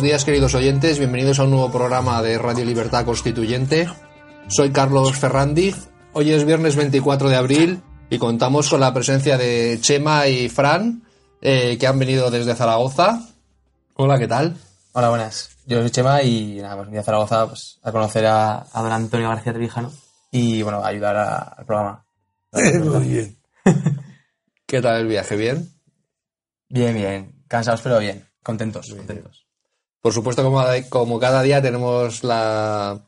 Buenos días queridos oyentes, bienvenidos a un nuevo programa de Radio Libertad Constituyente. Soy Carlos Ferrandiz, hoy es viernes 24 de abril y contamos con la presencia de Chema y Fran, eh, que han venido desde Zaragoza. Hola, ¿qué tal? Hola, buenas. Yo soy Chema y nada, pues vine a Zaragoza pues, a conocer a, a don Antonio García Trevijano y bueno, a ayudar a- al programa. Muy bien. ¿Qué tal el viaje? ¿Bien? Bien, bien. Cansados, pero bien. Contentos, contentos. Por supuesto, como, como cada día tenemos la,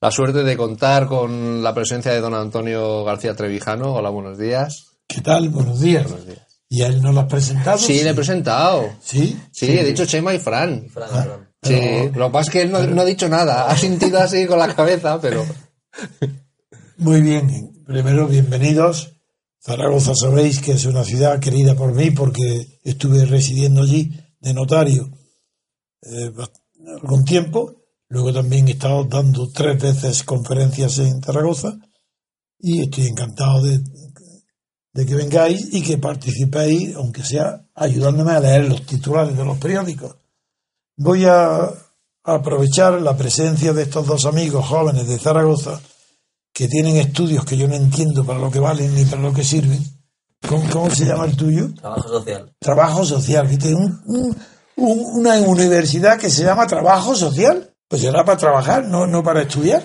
la suerte de contar con la presencia de don Antonio García Trevijano. Hola, buenos días. ¿Qué tal? Buenos días. Buenos días. ¿Y a él no lo has presentado? Sí, le he presentado. ¿Sí? Sí, he dicho Chema y Fran. Pero- Sí, lo que pasa es que él no, no ha dicho nada. Ha sentido así con la cabeza, pero. Muy bien. Primero, bienvenidos. Zaragoza sabéis que es una ciudad querida por mí porque estuve residiendo allí de notario eh, algún tiempo. Luego también he estado dando tres veces conferencias en Zaragoza y estoy encantado de, de que vengáis y que participéis, aunque sea ayudándome a leer los titulares de los periódicos. Voy a aprovechar la presencia de estos dos amigos jóvenes de Zaragoza que tienen estudios que yo no entiendo para lo que valen ni para lo que sirven. ¿Cómo, cómo se llama el tuyo? Trabajo social. Trabajo social. que tiene un- un- un- una universidad que se llama Trabajo Social. Pues será para trabajar, no, no para estudiar.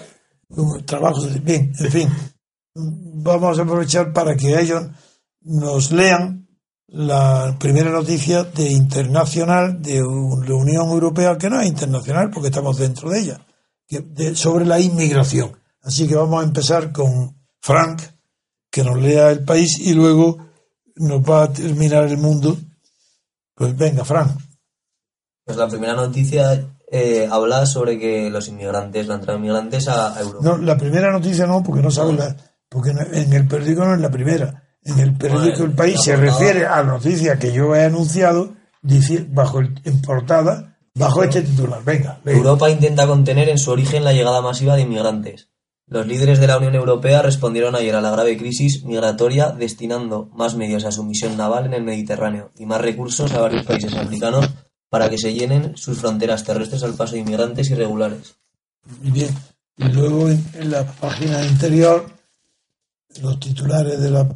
Un Trabajo. Bien, en fin. Vamos a aprovechar para que ellos nos lean la primera noticia de internacional de la Unión Europea, que no es internacional porque estamos dentro de ella, que- de- sobre la inmigración. Así que vamos a empezar con Frank, que nos lea el país y luego nos va a terminar el mundo. Pues venga, Frank. Pues la primera noticia eh, habla sobre que los inmigrantes, la entrada de inmigrantes a, a Europa. No, la primera noticia no, porque no sabes la, porque en el periódico no es la primera. En el periódico Bueno, El País se portada. refiere a la noticia que yo he anunciado bajo el- en portada, bajo este titular. Venga, lee. Europa intenta contener en su origen la llegada masiva de inmigrantes. Los líderes de la Unión Europea respondieron ayer a la grave crisis migratoria destinando más medios a su misión naval en el Mediterráneo y más recursos a varios países africanos para que se llenen sus fronteras terrestres al paso de inmigrantes irregulares. Bien. Y luego en, en la página anterior, los titulares de la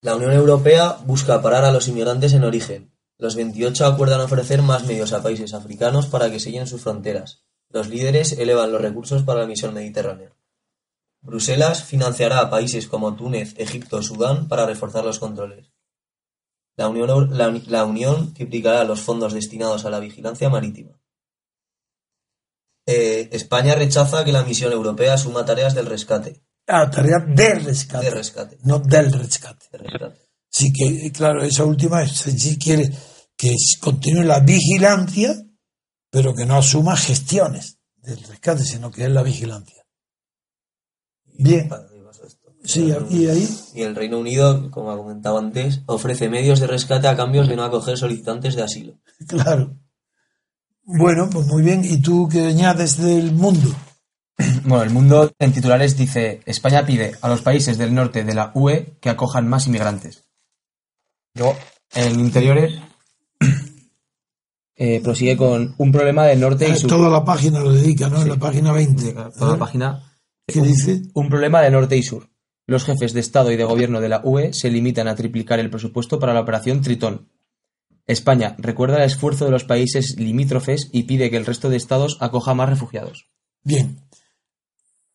La Unión Europea busca parar a los inmigrantes en origen. Los 28 acuerdan ofrecer más medios a países africanos para que sellen sus fronteras. Los líderes elevan los recursos para la misión mediterránea. Bruselas financiará a países como Túnez, Egipto o Sudán para reforzar los controles. La Unión, la la Unión triplicará los fondos destinados a la vigilancia marítima. Eh, España rechaza que la misión europea asuma tareas del rescate. ah, tarea de rescate, De rescate. no del rescate. de rescate. Sí que, claro, esa última es- sí quiere que continúe la vigilancia, pero que no asuma gestiones del rescate, sino que es la vigilancia. Bien, sí, y ahí, Y el Reino Unido, como ha comentado antes, ofrece medios de rescate a cambio de no acoger solicitantes de asilo. claro. Bueno, pues muy bien. ¿Y tú qué añades del mundo? Bueno, el mundo en titulares dice, España pide a los países del norte de la UE que acojan más inmigrantes. Luego, en interiores, eh, prosigue con un problema del norte y Ah, sur. Toda la página lo dedica, ¿no? En la página 20. Toda la página. ¿Qué dice? Un problema de norte y sur. Los jefes de Estado y de Gobierno de la UE se limitan a triplicar el presupuesto para la operación Tritón. España recuerda el esfuerzo de los países limítrofes y pide que el resto de estados acoja más refugiados. Bien.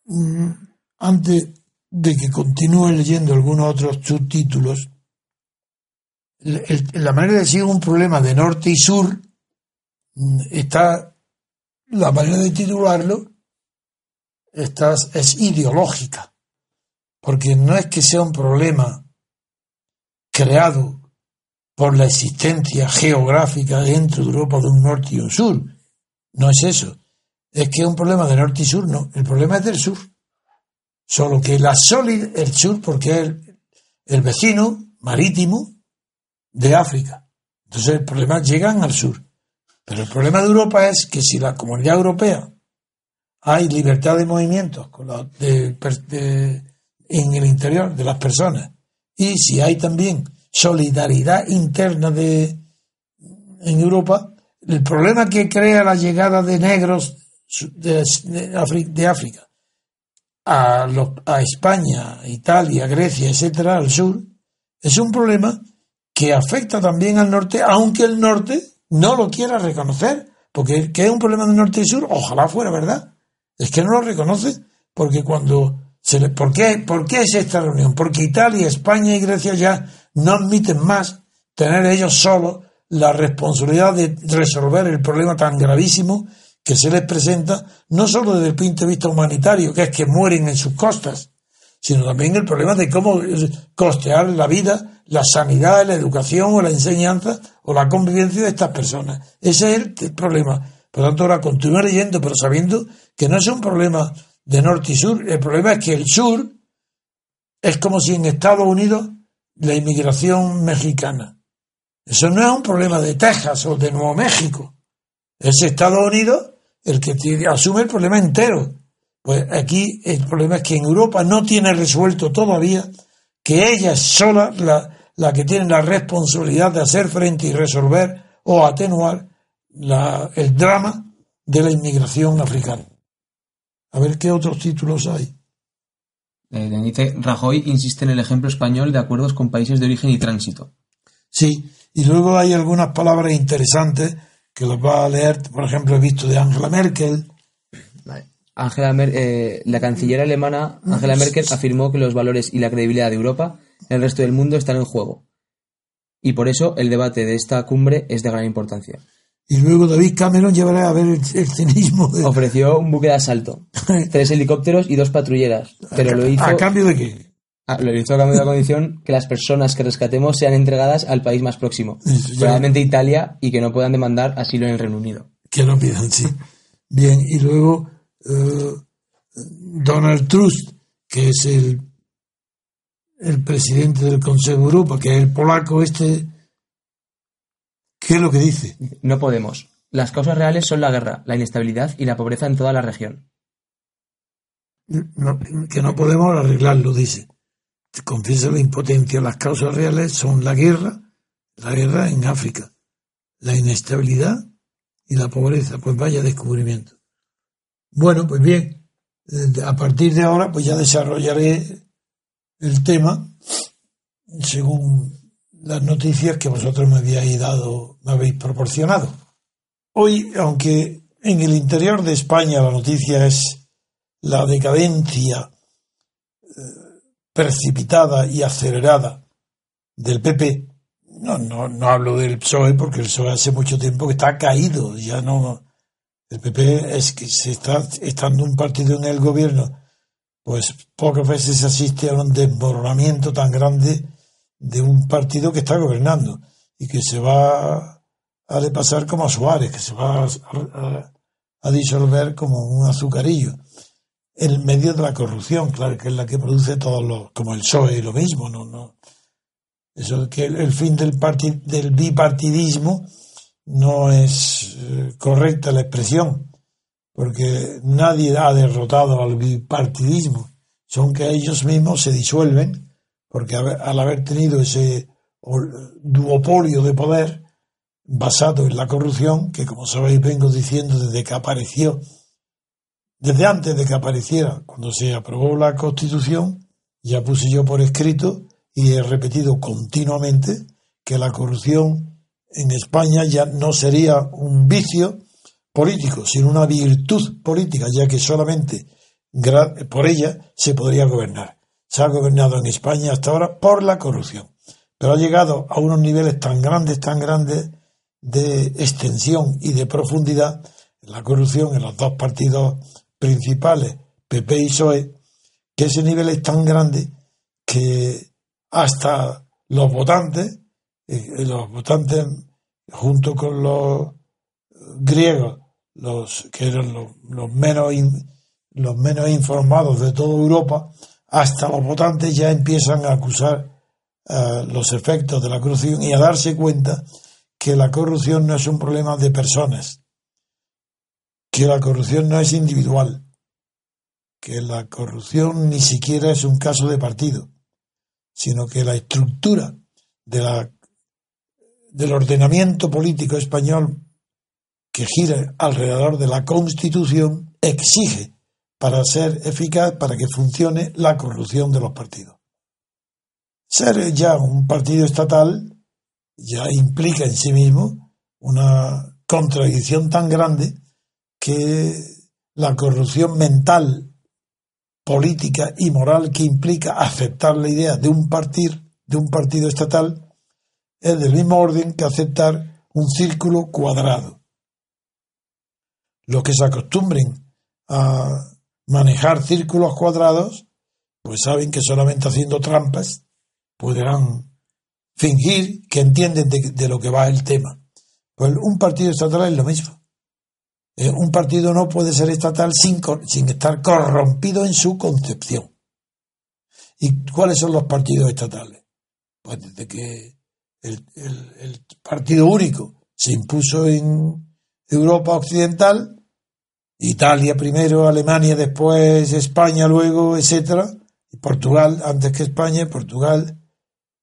Mm, Antes de que continúe leyendo algunos otros subtítulos, la manera de decir un problema de norte y sur mm, está la manera de titularlo es ideológica porque no es que sea un problema creado por la existencia geográfica dentro de Europa de un norte y un sur. No es eso. Es que es un problema de norte y sur no. El problema es del sur. Solo que la sólida el sur porque es el, vecino marítimo de África. Entonces el problema llegan al sur. Pero el problema de Europa es que si la comunidad europea hay libertad de movimientos con la- de- en el interior de las personas y si hay también solidaridad interna de en Europa, el problema que crea la llegada de negros de, de África a, los- a España, Italia, Grecia, etcétera, al sur, es un problema que afecta también al norte, aunque el norte no lo quiera reconocer, porque que es un problema del norte y sur, ojalá fuera verdad. Es que no lo reconoce, porque cuando ¿por qué, ¿por qué es esta reunión? Porque Italia, España y Grecia ya no admiten más tener ellos solos la responsabilidad de resolver el problema tan gravísimo que se les presenta, no solo desde el punto de vista humanitario, que es que mueren en sus costas, sino también el problema de cómo eh, costear la vida, la sanidad, la educación o la enseñanza o la convivencia de estas personas. Ese es el problema. Por lo tanto, ahora continúa leyendo, pero sabiendo que no es un problema de norte y sur. El problema es que el sur es como si en Estados Unidos la inmigración mexicana. Eso no es un problema de Texas o de Nuevo México. Es Estados Unidos el que asume el problema entero. Pues aquí el problema es que en Europa no tiene resuelto todavía que ella es sola la, la que tiene la responsabilidad de hacer frente y resolver o atenuar la- el drama de la inmigración africana. A ver qué otros títulos hay. Eh, dice, Rajoy insiste en el ejemplo español de acuerdos con países de origen y tránsito. Sí, y luego hay algunas palabras interesantes que los va a leer, por ejemplo, he visto de Angela Merkel. Angela Mer- eh, la canciller alemana Angela Merkel afirmó que los valores y la credibilidad de Europa en el resto del mundo están en juego. Y por eso el debate de esta cumbre es de gran importancia. Y luego David Cameron llevará a ver el, el cinismo de... Ofreció un buque de asalto, tres helicópteros y dos patrulleras, pero lo hizo, ¿A cambio de qué? ah, lo hizo a cambio de la condición que las personas que rescatemos sean entregadas al país más próximo, probablemente Italia, y que no puedan demandar asilo en el Reino Unido. Que lo pidan, sí. Bien, y luego eh, Donald Tusk, que es el, el presidente del Consejo de Europa, que es el polaco este, ¿qué es lo que dice? No podemos. Las causas reales son la guerra, la inestabilidad y la pobreza en toda la región. No, que no podemos arreglarlo, dice. Confiesa la impotencia. Las causas reales son la guerra, la guerra en África, la inestabilidad y la pobreza. Pues vaya descubrimiento. Bueno, pues bien, eh, a partir de ahora pues ya desarrollaré el tema según las noticias que vosotros me habíais dado, me habéis proporcionado. Hoy, aunque en el interior de España la noticia es la decadencia eh, precipitada y acelerada del PP, no, no, no hablo del PSOE porque el PSOE hace mucho tiempo que está caído, ya no. El PP es que se está estando un partido en el gobierno, pues pocas veces asiste a un desmoronamiento tan grande de un partido que está gobernando y que se va a de pasar como a Suárez, que se va a, a- disolver como un azucarillo en medio de la corrupción, claro, que es la que produce todos los, como el PSOE, lo mismo, no, no. Eso es que el, fin del parti- del bipartidismo no es eh, correcta la expresión, porque nadie ha derrotado al bipartidismo, son que ellos mismos se disuelven, porque al haber tenido ese ol- duopolio de poder basado en la corrupción, que como sabéis vengo diciendo desde que apareció desde antes de que apareciera, cuando se aprobó la Constitución, ya puse yo por escrito y he repetido continuamente que la corrupción en España ya no sería un vicio político, sino una virtud política, ya que solamente por ella se podría gobernar. Se ha gobernado en España hasta ahora por la corrupción, pero ha llegado a unos niveles tan grandes, tan grandes de extensión y de profundidad la corrupción en los dos partidos principales, PP y PSOE, que ese nivel es tan grande que hasta los votantes, eh, los votantes junto con los griegos, los que eran los, menos los menos informados de toda Europa, hasta los votantes ya empiezan a acusar eh, los efectos de la corrupción y a darse cuenta que la corrupción no es un problema de personas, que la corrupción no es individual, que la corrupción ni siquiera es un caso de partido, sino que la estructura del ordenamiento político español que gira alrededor de la Constitución exige para ser eficaz, para que funcione la corrupción de los partidos. Ser ya un partido estatal ya implica en sí mismo una contradicción tan grande que la corrupción mental, política y moral que implica aceptar la idea de un partido, de un partido estatal es del mismo orden que aceptar un círculo cuadrado. Los que se acostumbren a manejar círculos cuadrados, pues saben que solamente haciendo trampas podrán fingir que entienden de, de lo que va el tema. Pues un partido estatal es lo mismo. Eh, un partido no puede ser estatal sin, sin estar corrompido en su concepción. ¿Y cuáles son los partidos estatales? Pues desde que el, el, partido único se impuso en Europa Occidental, Italia primero, Alemania después, España luego, etcétera, Portugal antes que España, Portugal,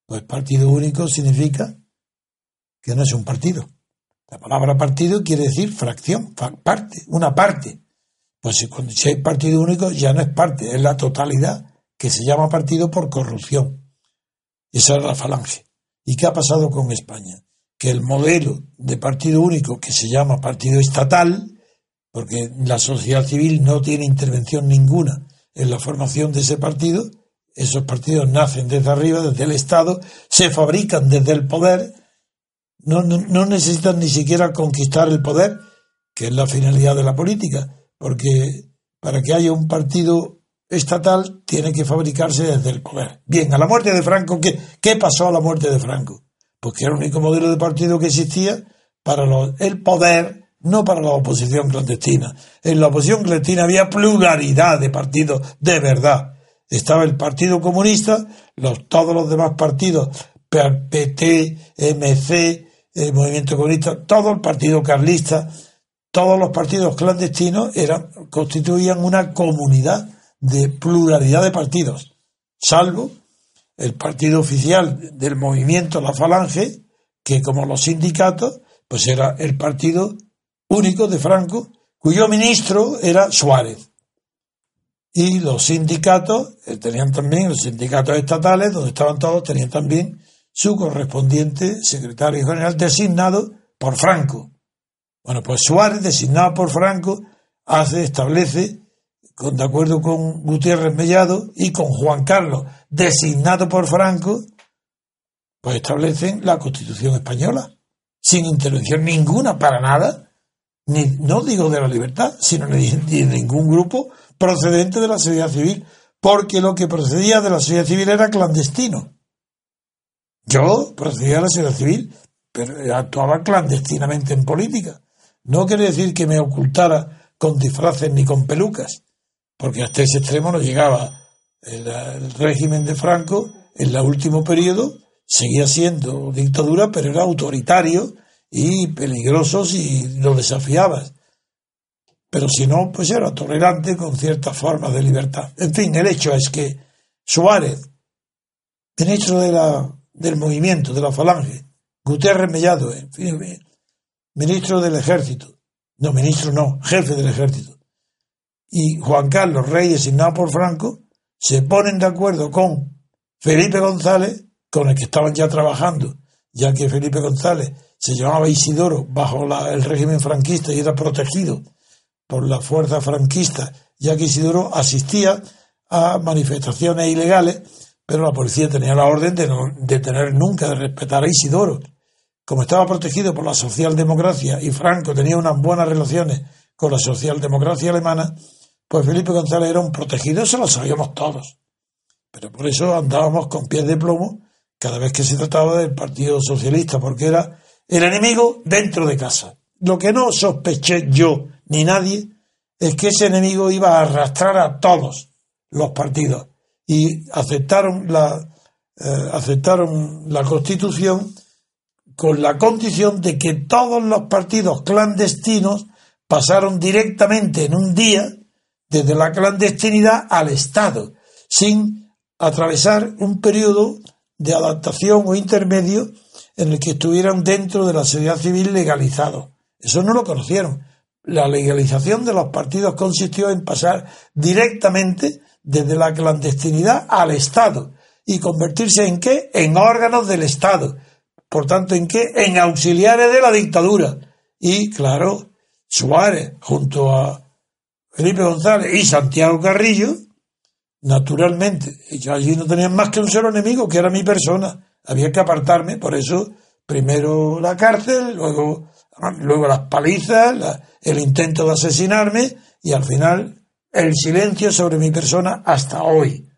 pues partido único significa que no es un partido. La palabra partido quiere decir fracción, parte, una parte. Pues si, cuando, hay partido único ya no es parte, es la totalidad, que se llama partido por corrupción. Esa es la falange. ¿Y qué ha pasado con España? Que el modelo de partido único, que se llama partido estatal, porque la sociedad civil no tiene intervención ninguna en la formación de ese partido, esos partidos nacen desde arriba, desde el Estado, se fabrican desde el poder, no, no, necesitan ni siquiera conquistar el poder, que es la finalidad de la política, porque para que haya un partido estatal tiene que fabricarse desde el poder. Bien, a la muerte de Franco, ¿qué, qué pasó a la muerte de Franco? Pues que era el único modelo de partido que existía para el poder, no para la oposición clandestina. En la oposición clandestina había pluralidad de partidos de verdad. Estaba el Partido Comunista, los, todos los demás partidos, PT, MC, el movimiento comunista, todo el partido carlista, todos los partidos clandestinos eran, constituían una comunidad de pluralidad de partidos, salvo el partido oficial del movimiento La Falange, que como los sindicatos, pues era el partido único de Franco, cuyo ministro era Suárez. Y los sindicatos, eh, tenían también, los sindicatos estatales, donde estaban todos, tenían también su correspondiente secretario general designado por Franco. Bueno, pues Suárez, designado por Franco, hace, establece, con, de acuerdo con Gutiérrez Mellado y con Juan Carlos, designado por Franco, pues establecen la Constitución española, sin intervención ninguna para nada, ni, no digo de la libertad, sino de, de ningún grupo procedente de la sociedad civil, porque lo que procedía de la sociedad civil era clandestino. Yo procedía a la sociedad civil, pero actuaba clandestinamente en política. No quiere decir que me ocultara con disfraces ni con pelucas, porque hasta ese extremo no llegaba. El, régimen de Franco, en el último periodo, seguía siendo dictadura, pero era autoritario y peligroso si lo desafiabas. Pero si no, pues era tolerante con ciertas formas de libertad. En fin, el hecho es que Suárez, ministro de la del movimiento, de la falange, Gutiérrez Mellado, ministro del ejército, no, ministro no, jefe del ejército, y Juan Carlos Rey, designado por Franco, se ponen de acuerdo con Felipe González, con el que estaban ya trabajando, ya que Felipe González se llamaba Isidoro bajo el régimen franquista y era protegido por la fuerza franquista, ya que Isidoro asistía a manifestaciones ilegales, pero la policía tenía la orden de no detener nunca, de respetar a Isidoro. Como estaba protegido por la socialdemocracia y Franco tenía unas buenas relaciones con la socialdemocracia alemana, pues Felipe González era un protegido, eso lo sabíamos todos. Pero por eso andábamos con pies de plomo cada vez que se trataba del Partido Socialista, porque era el enemigo dentro de casa. Lo que no sospeché yo ni nadie es que ese enemigo iba a arrastrar a todos los partidos y aceptaron la, eh, aceptaron la Constitución con la condición de que todos los partidos clandestinos pasaron directamente en un día desde la clandestinidad al Estado, sin atravesar un periodo de adaptación o intermedio en el que estuvieran dentro de la sociedad civil legalizados. Eso no lo conocieron. La legalización de los partidos consistió en pasar directamente desde la clandestinidad al Estado y convertirse en qué? En órganos del Estado. Por tanto, ¿en qué? En auxiliares de la dictadura. Y claro, Suárez, junto a Felipe González y Santiago Carrillo, naturalmente, ellos allí no tenían más que un solo enemigo, que era mi persona. Había que apartarme, por eso primero la cárcel, luego, luego las palizas, el intento de asesinarme y al final el silencio sobre mi persona hasta hoy.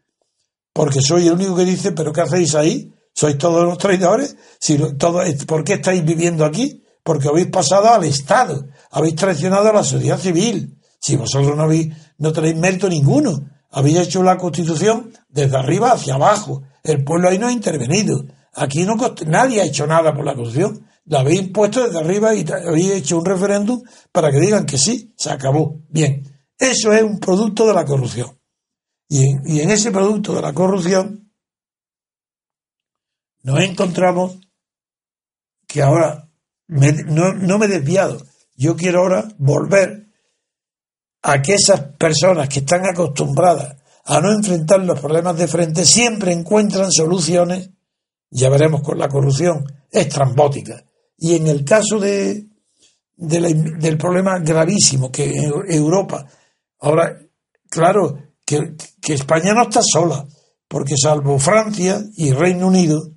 Porque soy el único que dice, pero ¿qué hacéis ahí? ¿Sois todos los traidores? Si todo, ¿Por qué estáis viviendo aquí? Porque habéis pasado al Estado, habéis traicionado a la sociedad civil. Si vosotros no, habéis, no tenéis mérito ninguno, habéis hecho la constitución desde arriba hacia abajo. El pueblo ahí no ha intervenido. Aquí no nadie ha hecho nada por la constitución. La habéis impuesto desde arriba y habéis hecho un referéndum para que digan que sí, se acabó. Bien, eso es un producto de la corrupción. Y en, ese producto de la corrupción nos encontramos que ahora no, no me he desviado. Yo quiero ahora volver a que esas personas que están acostumbradas a no enfrentar los problemas de frente siempre encuentran soluciones, ya veremos con la corrupción, estrambóticas. Y en el caso de, del problema gravísimo que en Europa, ahora, claro, que, que España no está sola, porque salvo Francia y Reino Unido,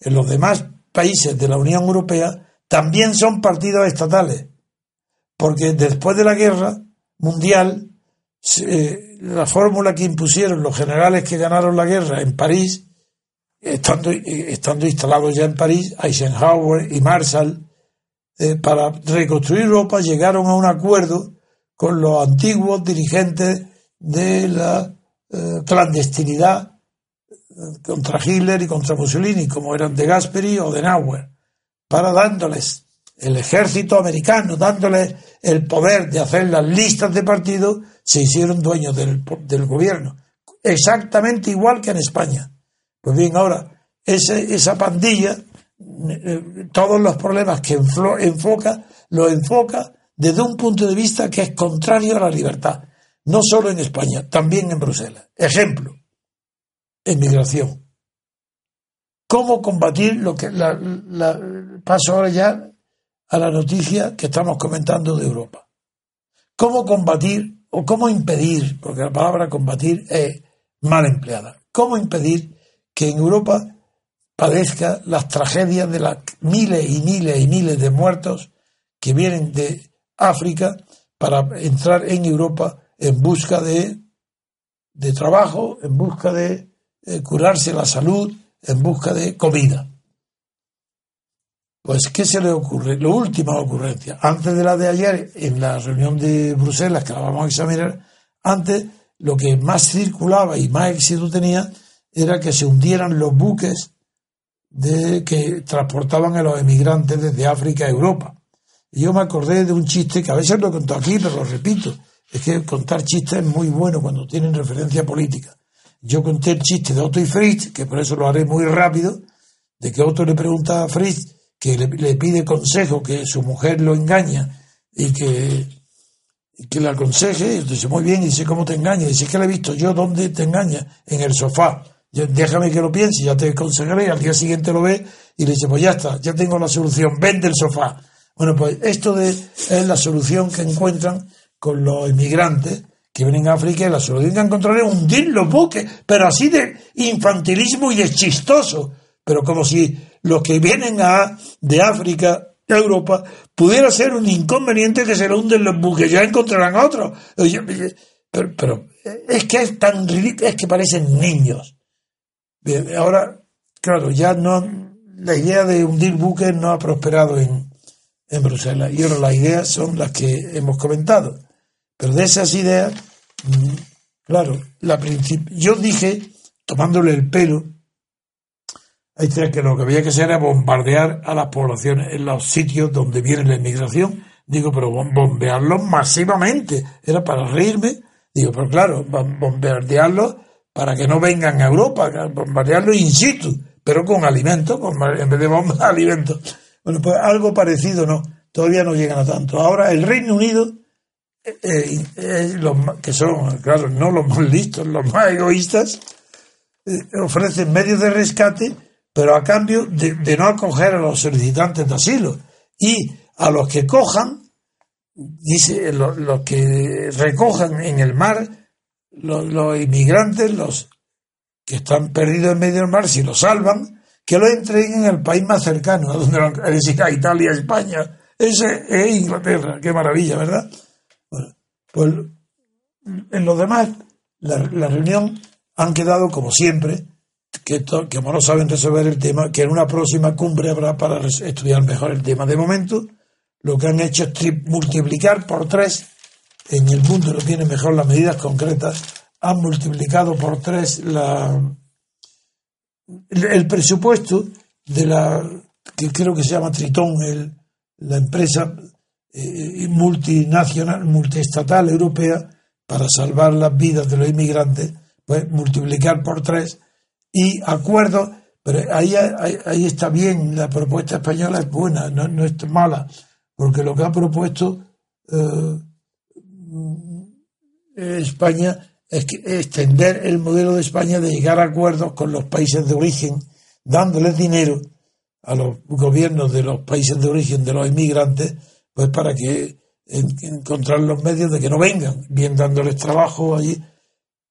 en los demás países de la Unión Europea también son partidos estatales, porque después de la guerra mundial, eh, la fórmula que impusieron los generales que ganaron la guerra en París, estando, eh, estando instalados ya en París, Eisenhower y Marshall, eh, para reconstruir Europa, llegaron a un acuerdo con los antiguos dirigentes de la clandestinidad contra Hitler y contra Mussolini, como eran de Gasperi o de Nauer, para dándoles el ejército americano, dándole el poder de hacer las listas de partidos, se hicieron dueños del, gobierno. Exactamente igual que en España. Pues bien, ahora, esa pandilla, eh, todos los problemas que enfoca, lo enfoca desde un punto de vista que es contrario a la libertad. No solo en España, también en Bruselas. Ejemplo, emigración. ¿Cómo combatir lo que la, paso ahora ya a la noticia que estamos comentando de Europa. ¿Cómo combatir o cómo impedir, porque la palabra combatir es mal empleada, cómo impedir que en Europa padezca las tragedias de las miles y miles y miles de muertos que vienen de África para entrar en Europa en busca de, de trabajo, en busca de eh, curarse la salud, en busca de comida. Pues, ¿qué se le ocurre? La última ocurrencia, antes de la de ayer, en la reunión de Bruselas, que la vamos a examinar, antes lo que más circulaba y más éxito tenía era que se hundieran los buques de, que transportaban a los emigrantes desde África a Europa. Y yo me acordé de un chiste que a veces lo contado aquí, pero lo repito. Es que contar chistes es muy bueno cuando tienen referencia política. Yo conté el chiste de Otto y Fritz, que por eso lo haré muy rápido, de que Otto le pregunta a Fritz que le, pide consejo, que su mujer lo engaña y que, que le aconseje, dice, muy bien, y dice, ¿cómo te engaña? Dice, que le he visto yo, ¿dónde te engaña? En el sofá. Déjame que lo piense, ya te aconsejaré, al día siguiente lo ve y le dice, pues ya está, ya tengo la solución, vende el sofá. Bueno, pues esto de, es la solución que encuentran con los inmigrantes que vienen a África y la solución que encontrar es hundir los buques, pero así de infantilismo y de chistoso, pero como si los que vienen a, de África a Europa pudiera ser un inconveniente que se lo hunden los buques, ya encontrarán otros. Pero, pero es que es tan ridículo, es que parecen niños. Bien, ahora, claro, ya no, la idea de hundir buques no ha prosperado en, en Bruselas. Y ahora las ideas son las que hemos comentado. Pero de esas ideas Mm, claro, la yo dije, tomándole el pelo, que lo que había que hacer era bombardear a las poblaciones en los sitios donde viene la inmigración. Digo, pero bombardearlos masivamente. Era para reírme. Digo, pero claro, bombardearlos para que no vengan a Europa, bombardearlos in situ, pero con alimentos, en vez de bombas, alimentos. Bueno, pues algo parecido no, todavía no llegan a tanto. Ahora el Reino Unido eh, eh, que son, claro, no los más listos, los más egoístas, eh, ofrecen medios de rescate, pero a cambio de, no acoger a los solicitantes de asilo. Y a los que cojan, dice, los, que recojan en el mar, los, inmigrantes, los que están perdidos en medio del mar, si los salvan, que lo entreguen en el país más cercano, a donde es decir, a Italia, España. Ese es Inglaterra, qué maravilla, ¿verdad? Pues en los demás, la, reunión han quedado como siempre, que, como no saben resolver el tema, que en una próxima cumbre habrá para estudiar mejor el tema. De momento, lo que han hecho es multiplicar por tres, en el mundo no tienen mejor las medidas concretas, han multiplicado por tres la, el, presupuesto de la, que creo que se llama Tritón, el, la empresa eh, multinacional, multiestatal europea para salvar las vidas de los inmigrantes, pues multiplicar por tres y acuerdos, pero ahí, ahí, está bien, la propuesta española es buena, no, no es mala, porque lo que ha propuesto eh, España extender el modelo de España de llegar a acuerdos con los países de origen, dándoles dinero a los gobiernos de los países de origen de los inmigrantes pues para que encontrar los medios de que no vengan, bien dándoles trabajo allí.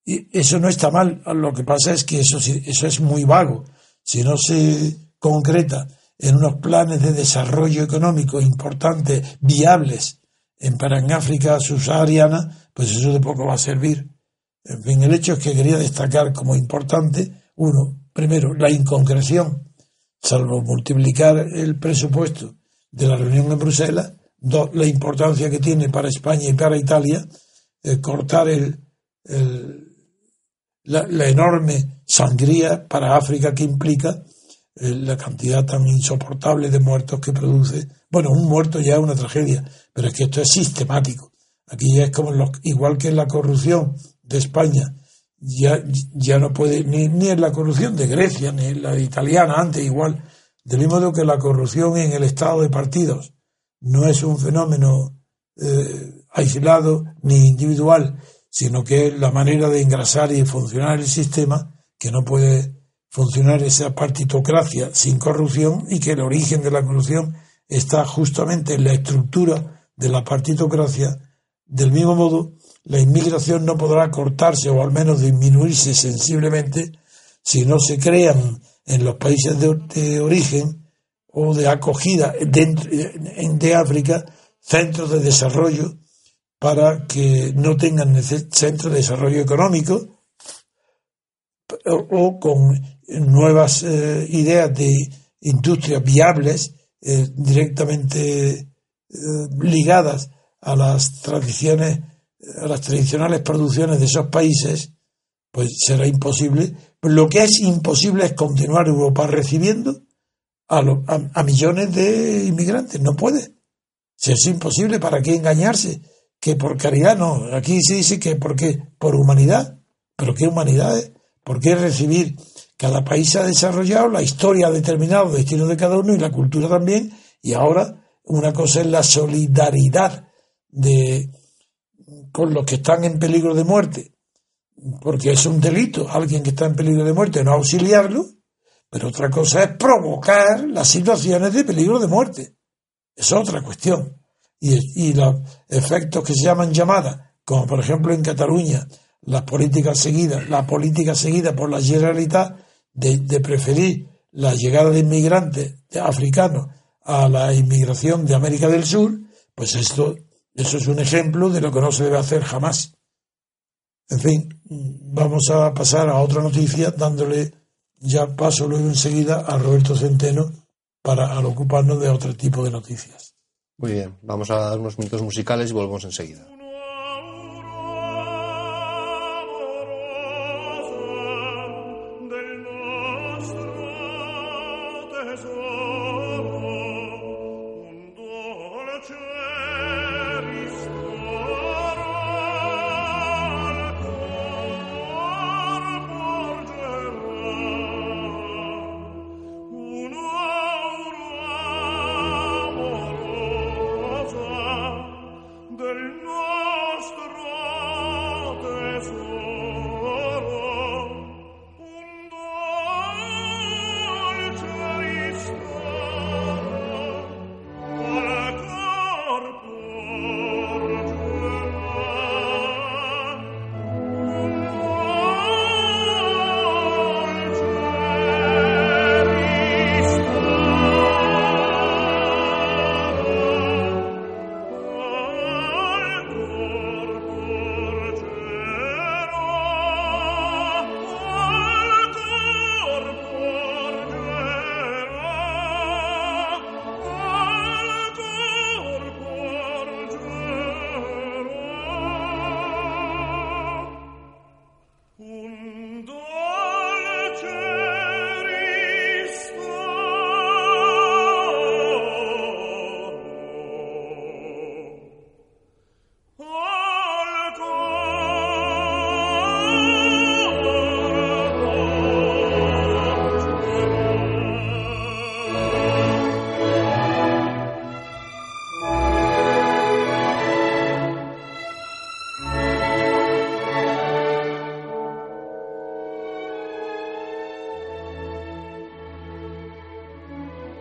Y eso no está mal, lo que pasa es que eso, eso es muy vago. Si no se concreta en unos planes de desarrollo económico importantes, viables, en, África subsahariana, pues eso de poco va a servir. En fin, el hecho es que quería destacar como importante, uno, primero, la inconcreción, salvo multiplicar el presupuesto de la reunión en Bruselas, la importancia que tiene para España y para Italia, eh, cortar el, la, enorme sangría para África que implica eh, la cantidad tan insoportable de muertos que produce. Bueno, un muerto ya es una tragedia, pero es que esto es sistemático. Aquí ya es como los, igual que en la corrupción de España, ya, ya no puede, ni, ni en la corrupción de Grecia, ni en la italiana antes igual, del mismo modo que la corrupción en el estado de partidos no es un fenómeno eh, aislado ni individual, sino que es la manera de engrasar y funcionar el sistema, que no puede funcionar esa partitocracia sin corrupción y que el origen de la corrupción está justamente en la estructura de la partitocracia. Del mismo modo, la inmigración no podrá cortarse o al menos disminuirse sensiblemente si no se crean en los países de origen o de acogida dentro de África, centros de desarrollo para que no tengan centros de desarrollo económico o, con nuevas eh, ideas de industrias viables eh, directamente eh, ligadas a las tradiciones, a las tradicionales producciones de esos países, pues será imposible. Lo que es imposible es continuar Europa recibiendo a, millones de inmigrantes. No puede. Si es imposible, ¿para qué engañarse? Que por caridad no. Aquí se dice que porque por humanidad. ¿Pero qué humanidad es? ¿Por qué recibir? Cada país ha desarrollado, la historia ha determinado el destino de cada uno y la cultura también. Y ahora una cosa es la solidaridad de, con los que están en peligro de muerte, porque es un delito alguien que está en peligro de muerte no auxiliarlo, Pero otra cosa es provocar las situaciones de peligro de muerte. Es otra cuestión. Y, y los efectos que se llaman llamadas, como por ejemplo en Cataluña, las políticas seguidas, la política seguida por la Generalitat de, de preferir la llegada de inmigrantes africanos a la inmigración de América del Sur, pues esto, eso es un ejemplo de lo que no se debe hacer jamás. En fin, vamos a pasar a otra noticia dándole ya paso luego enseguida a Roberto Centeno para ocuparnos de otro tipo de noticias. Muy bien, vamos a dar unos minutos musicales y volvemos enseguida.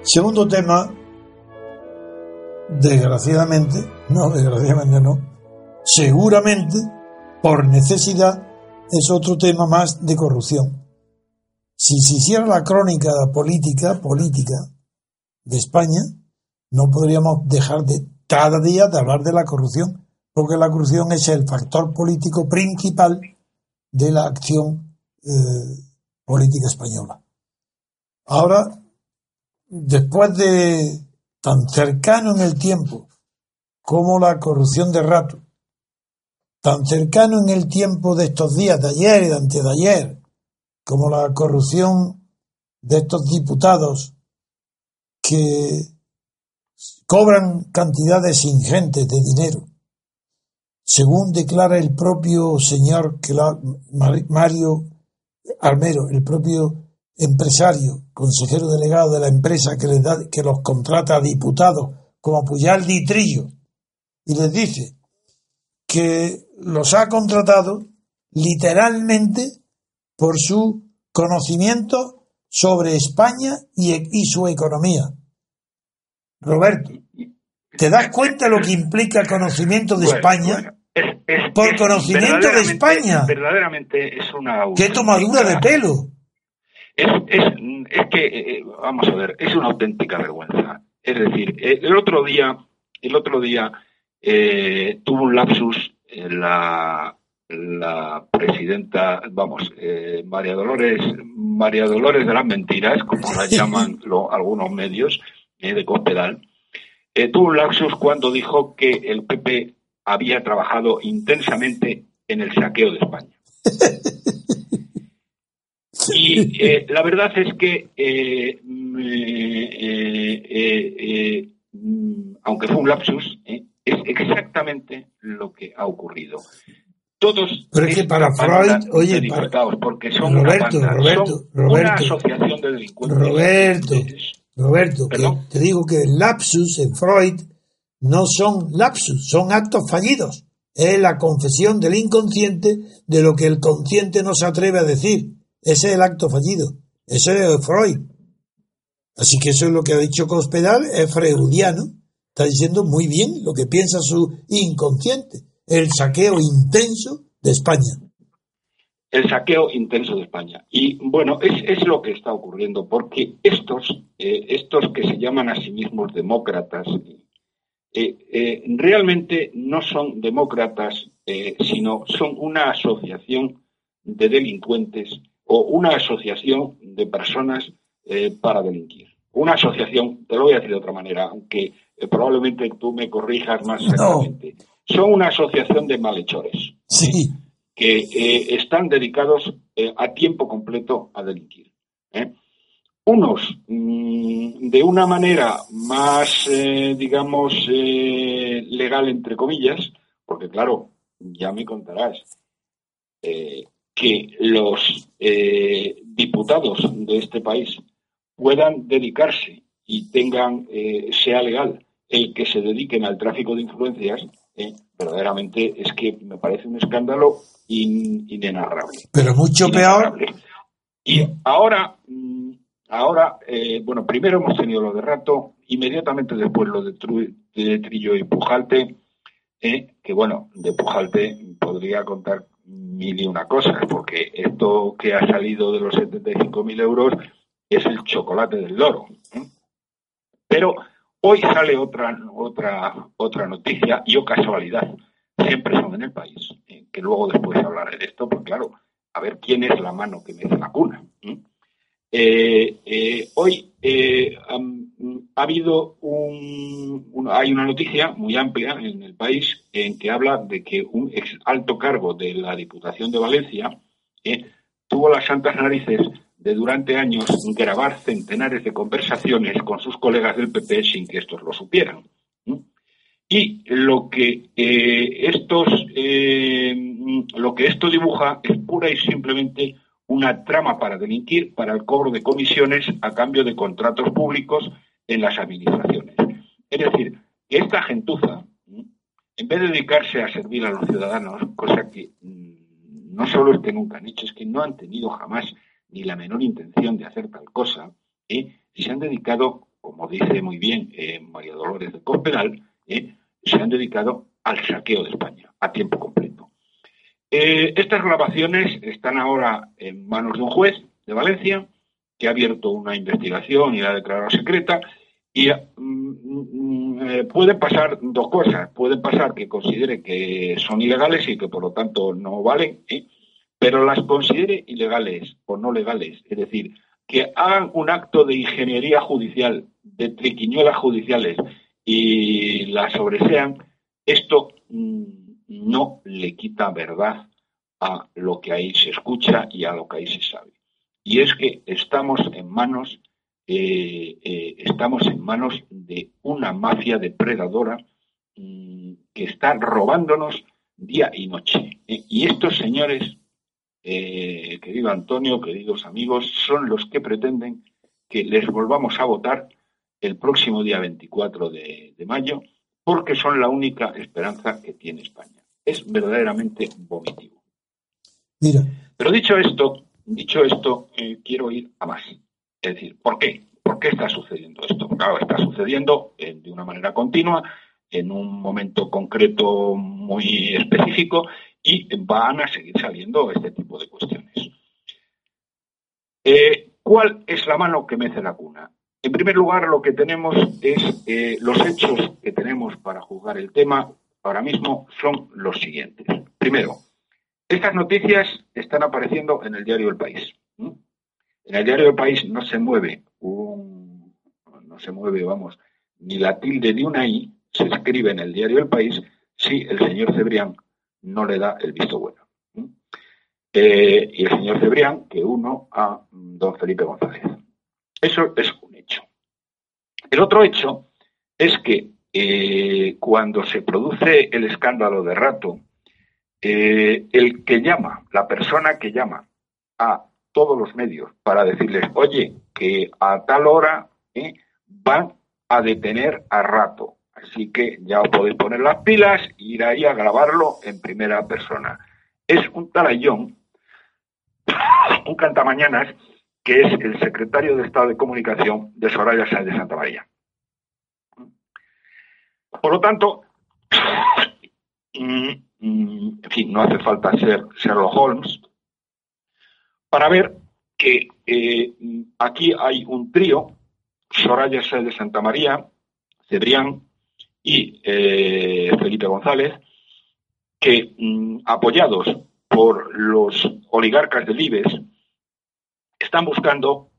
Segundo tema, desgraciadamente, no, desgraciadamente no, seguramente por necesidad es otro tema más de corrupción. Si se hiciera la crónica política, política de España, no podríamos dejar de cada día de hablar de la corrupción, porque la corrupción es el factor político principal de la acción eh, política española. Ahora después de tan cercano en el tiempo como la corrupción de rato, tan cercano en el tiempo de estos días, de ayer y de antes de ayer, como la corrupción de estos diputados que cobran cantidades ingentes de dinero, según declara el propio señor Mario Armero, el propio empresario, consejero delegado de la empresa que, les da, que los contrata a diputados como Puyal Trillo, y les dice que los ha contratado literalmente por su conocimiento sobre España y, y su economía. Roberto, ¿te das cuenta lo que implica conocimiento de España? por conocimiento de España. Verdaderamente es una. ¡Qué tomadura de pelo! Es, es, es que, eh, vamos a ver, es una auténtica vergüenza. Es decir, eh, el otro día, el otro día eh, tuvo un lapsus la, la presidenta, vamos, eh, María Dolores, María Dolores de las mentiras, como la llaman lo, algunos medios de Cospedal, tuvo un lapsus cuando dijo que el PP había trabajado intensamente en el saqueo de España. Y eh, la verdad es que, eh, mm, eh, mm, aunque fue un lapsus, es exactamente lo que ha ocurrido. Todos Pero es que para Freud, oye, porque son Roberto, una Roberto, Roberto, asociación de delincuentes. Roberto, Roberto, te digo que el lapsus en Freud no son lapsus, son actos fallidos. Es la confesión del inconsciente de lo que el consciente no se atreve a decir. Ese es el acto fallido. Eso es Freud. Así que eso es lo que ha dicho Cospedal, es freudiano. Está diciendo muy bien lo que piensa su inconsciente. El saqueo intenso de España. El saqueo intenso de España. Y bueno, es, es lo que está ocurriendo, porque estos, eh, estos que se llaman a sí mismos demócratas, eh, eh, realmente no son demócratas, sino son una asociación de delincuentes o una asociación de personas para delinquir. Una asociación, te lo voy a decir de otra manera, aunque probablemente tú me corrijas más exactamente. Son una asociación de malhechores. Sí que eh, están dedicados eh, a tiempo completo a delinquir. ¿eh? Unos mm, de una manera más, digamos, legal, entre comillas, porque claro, ya me contarás que los diputados de este país puedan dedicarse y tengan, sea legal, el que se dediquen al tráfico de influencias, verdaderamente es que me parece un escándalo inenarrable. Pero mucho peor. Y ahora, mm, ahora eh, bueno, primero hemos tenido lo de Rato, inmediatamente después lo de, Trillo y Pujalte, eh, que bueno, de Pujalte podría contar mil una cosas, porque esto que ha salido de los 75.000 euros es el chocolate del loro. ¿eh? Pero hoy sale otra, otra, otra noticia, y o casualidad, siempre son en el país, eh, que luego después hablaré de esto, pues claro, a ver quién es la mano que mece la cuna. Eh, hoy ha habido un, hay una noticia muy amplia en el país en que habla de que un ex alto cargo de la Diputación de Valencia tuvo las santas narices de durante años grabar centenares de conversaciones con sus colegas del PP sin que estos lo supieran. Y lo que eh, estos, eh, lo que esto dibuja es pura y simplemente una trama para delinquir para el cobro de comisiones a cambio de contratos públicos en las administraciones. Es decir, que esta gentuza, en vez de dedicarse a servir a los ciudadanos, cosa que mm, no solo es que nunca han hecho, es que no han tenido jamás ni la menor intención de hacer tal cosa, ¿eh? se han dedicado, como dice muy bien María Dolores de Cospedal, ¿eh? se han dedicado al saqueo de España a tiempo completo. Eh, estas grabaciones están ahora en manos de un juez de Valencia que ha abierto una investigación y la ha declarado secreta y mm, mm, eh, puede pasar dos cosas. Puede pasar que considere que son ilegales y que por lo tanto no valen, pero las considere ilegales o no legales. Es decir, que hagan un acto de ingeniería judicial, de triquiñuelas judiciales, y la sobresean, esto mm, no le quita verdad a lo que ahí se escucha y a lo que ahí se sabe. Y es que estamos en manos, eh, eh, estamos en manos de una mafia depredadora mm, que está robándonos día y noche. Eh, y estos señores, querido Antonio, queridos amigos, son los que pretenden que les volvamos a votar el próximo día 24 de, mayo, porque son la única esperanza que tiene España. Es verdaderamente vomitivo. Mira. Pero dicho esto, dicho esto, eh, quiero ir a más. Es decir, ¿por qué? ¿Por qué está sucediendo esto? Claro, está sucediendo eh, de una manera continua, en un momento concreto muy específico, y van a seguir saliendo este tipo de cuestiones. Eh, ¿Cuál es la mano que mece la cuna? En primer lugar, lo que tenemos es los hechos que tenemos para juzgar el tema ahora mismo son los siguientes. Primero, estas noticias están apareciendo en el diario El País. En el diario El País no se mueve un, no se mueve, vamos, ni la tilde ni una i se escribe en el diario El País si el señor Cebrián no le da el visto bueno. Eh, y el señor Cebrián que uno a don Felipe González. Eso es el otro hecho es que eh, cuando se produce el escándalo de rato, eh, el que llama, la persona que llama a todos los medios para decirles, oye, que a tal hora eh, van a detener a rato. Así que ya os podéis poner las pilas e ir ahí a grabarlo en primera persona. Es un talayón, un cantamañanas, que es el secretario de Estado de Comunicación de Soraya Sáenz de Santa María. Por lo tanto, en fin, no hace falta ser Sherlock Holmes para ver que eh, aquí hay un trío, Soraya Sáenz de Santa María, Cebrián y eh, Felipe González, que mm, apoyados por los oligarcas del IBES, están buscando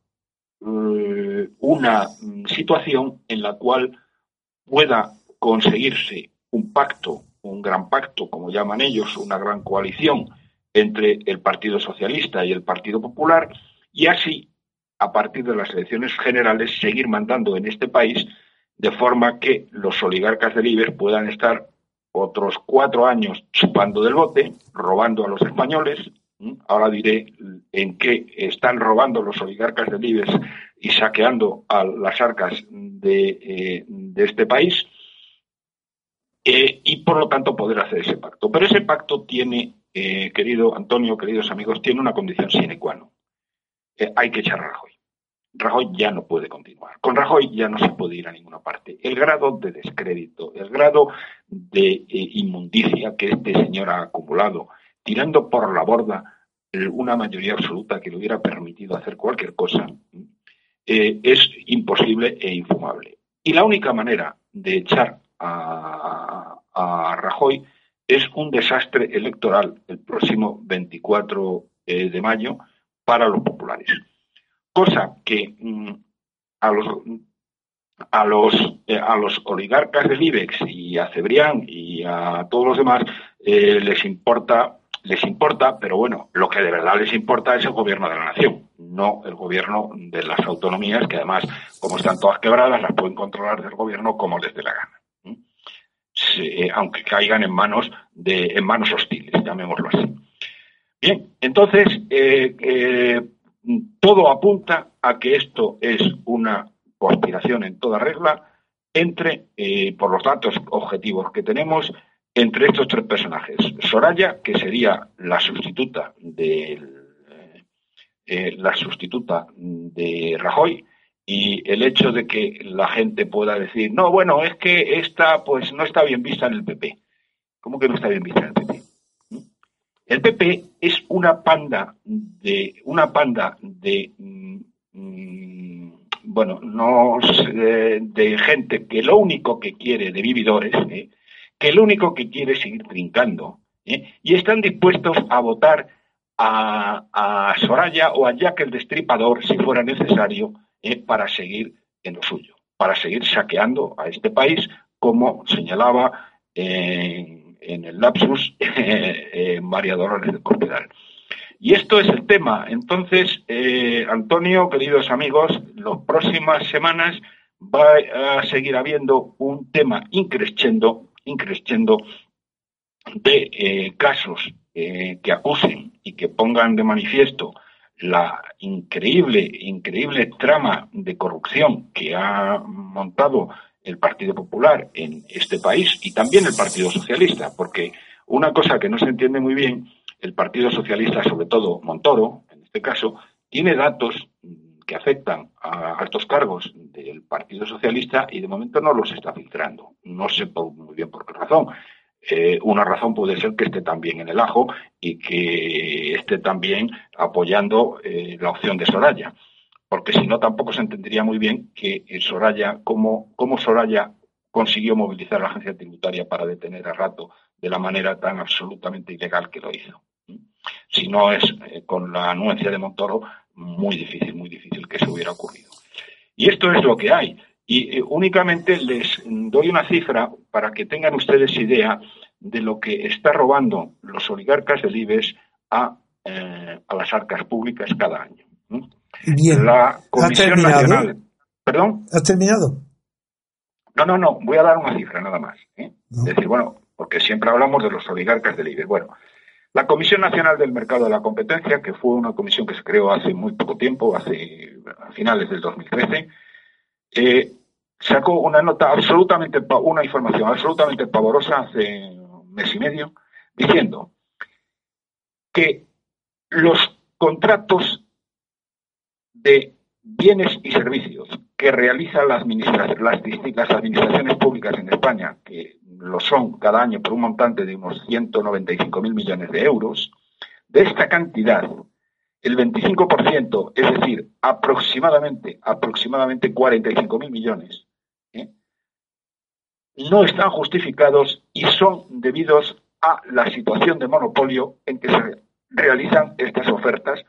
eh, una mm, situación en la cual pueda conseguirse un pacto, un gran pacto, como llaman ellos, una gran coalición entre el Partido Socialista y el Partido Popular, y así, a partir de las elecciones generales, seguir mandando en este país de forma que los oligarcas del IBER puedan estar otros cuatro años chupando del bote, robando a los españoles. Ahora diré en qué están robando los oligarcas del IBES y saqueando a las arcas de, eh, este país. Eh, y por lo tanto poder hacer ese pacto. Pero ese pacto tiene, eh, querido Antonio, queridos amigos, tiene una condición sine qua non. hay que echar a Rajoy. Rajoy ya no puede continuar. Con Rajoy ya no se puede ir a ninguna parte. El grado de descrédito, el grado de eh, inmundicia que este señor ha acumulado, tirando por la borda una mayoría absoluta que le hubiera permitido hacer cualquier cosa, eh, es imposible e infumable. Y la única manera de echar a, Rajoy es un desastre electoral el próximo 24 eh, de mayo para los populares cosa que mm, a los a los eh, a los oligarcas del IBEX y a Cebrián y a todos los demás eh, les importa les importa, pero bueno, lo que de verdad les importa es el gobierno de la nación, no el gobierno de las autonomías, que además, como están todas quebradas, las pueden controlar del gobierno como les dé la gana. Eh, aunque caigan en manos de, en manos hostiles, llamémoslo así. Bien, entonces, eh, todo apunta a que esto es una conspiración en toda regla entre, eh, por los datos objetivos que tenemos, entre estos tres personajes. Soraya, que sería la sustituta de eh, la sustituta de Rajoy, y el hecho de que la gente pueda decir, no, bueno, es que esta pues no está bien vista en el PP. ¿Cómo que no está bien vista en el PP? El PP es una panda de una panda de mm, bueno, no de, gente que lo único que quiere de vividores, ¿eh? que lo único que quiere es seguir trincando ¿eh? y están dispuestos a votar a, Soraya o a Jack el Destripador si fuera necesario ¿eh? para seguir en lo suyo, para seguir saqueando a este país, como señalaba en el lapsus eh, María Dolores de Cospedal. Y esto es el tema. Entonces, eh, Antonio, queridos amigos, las próximas semanas va a seguir habiendo un tema increscendo, increscendo de eh, casos que acusen y que pongan de manifiesto la increíble, increíble trama de corrupción que ha montado el Partido Popular en este país y también el Partido Socialista, porque una cosa que no se entiende muy bien, el Partido Socialista, sobre todo Montoro, en este caso, tiene datos que afectan a altos cargos del Partido Socialista y de momento no los está filtrando. No sé muy bien por qué razón. Eh, una razón puede ser que esté también en el ajo y que esté también apoyando eh, la opción de Soraya porque si no tampoco se entendería muy bien que Soraya, cómo, cómo Soraya consiguió movilizar a la agencia tributaria para detener a Rato de la manera tan absolutamente ilegal que lo hizo. Si no es eh, con la anuencia de Montoro, muy difícil, muy difícil que eso hubiera ocurrido. Y esto es lo que hay. Y eh, únicamente les doy una cifra para que tengan ustedes idea de lo que está robando los oligarcas del IBES a, eh, a las arcas públicas cada año. Bien. La Comisión Nacional. ¿Perdón? ¿Has terminado? No, no, no. Voy a dar una cifra nada más. ¿eh? Es decir, bueno, porque siempre hablamos de los oligarcas del IBEX. Bueno, la Comisión Nacional del Mercado de la Competencia, que fue una comisión que se creó hace muy poco tiempo, hace a finales del 2013, eh, sacó una nota absolutamente, una información absolutamente pavorosa hace un mes y medio, diciendo que los contratos de bienes y servicios que realizan las, las administraciones públicas en España, que lo son cada año por un montante de unos 195.000 millones de euros, de esta cantidad, el 25%, es decir, aproximadamente, aproximadamente 45.000 millones. No están justificados y son debidos a la situación de monopolio en que se realizan estas ofertas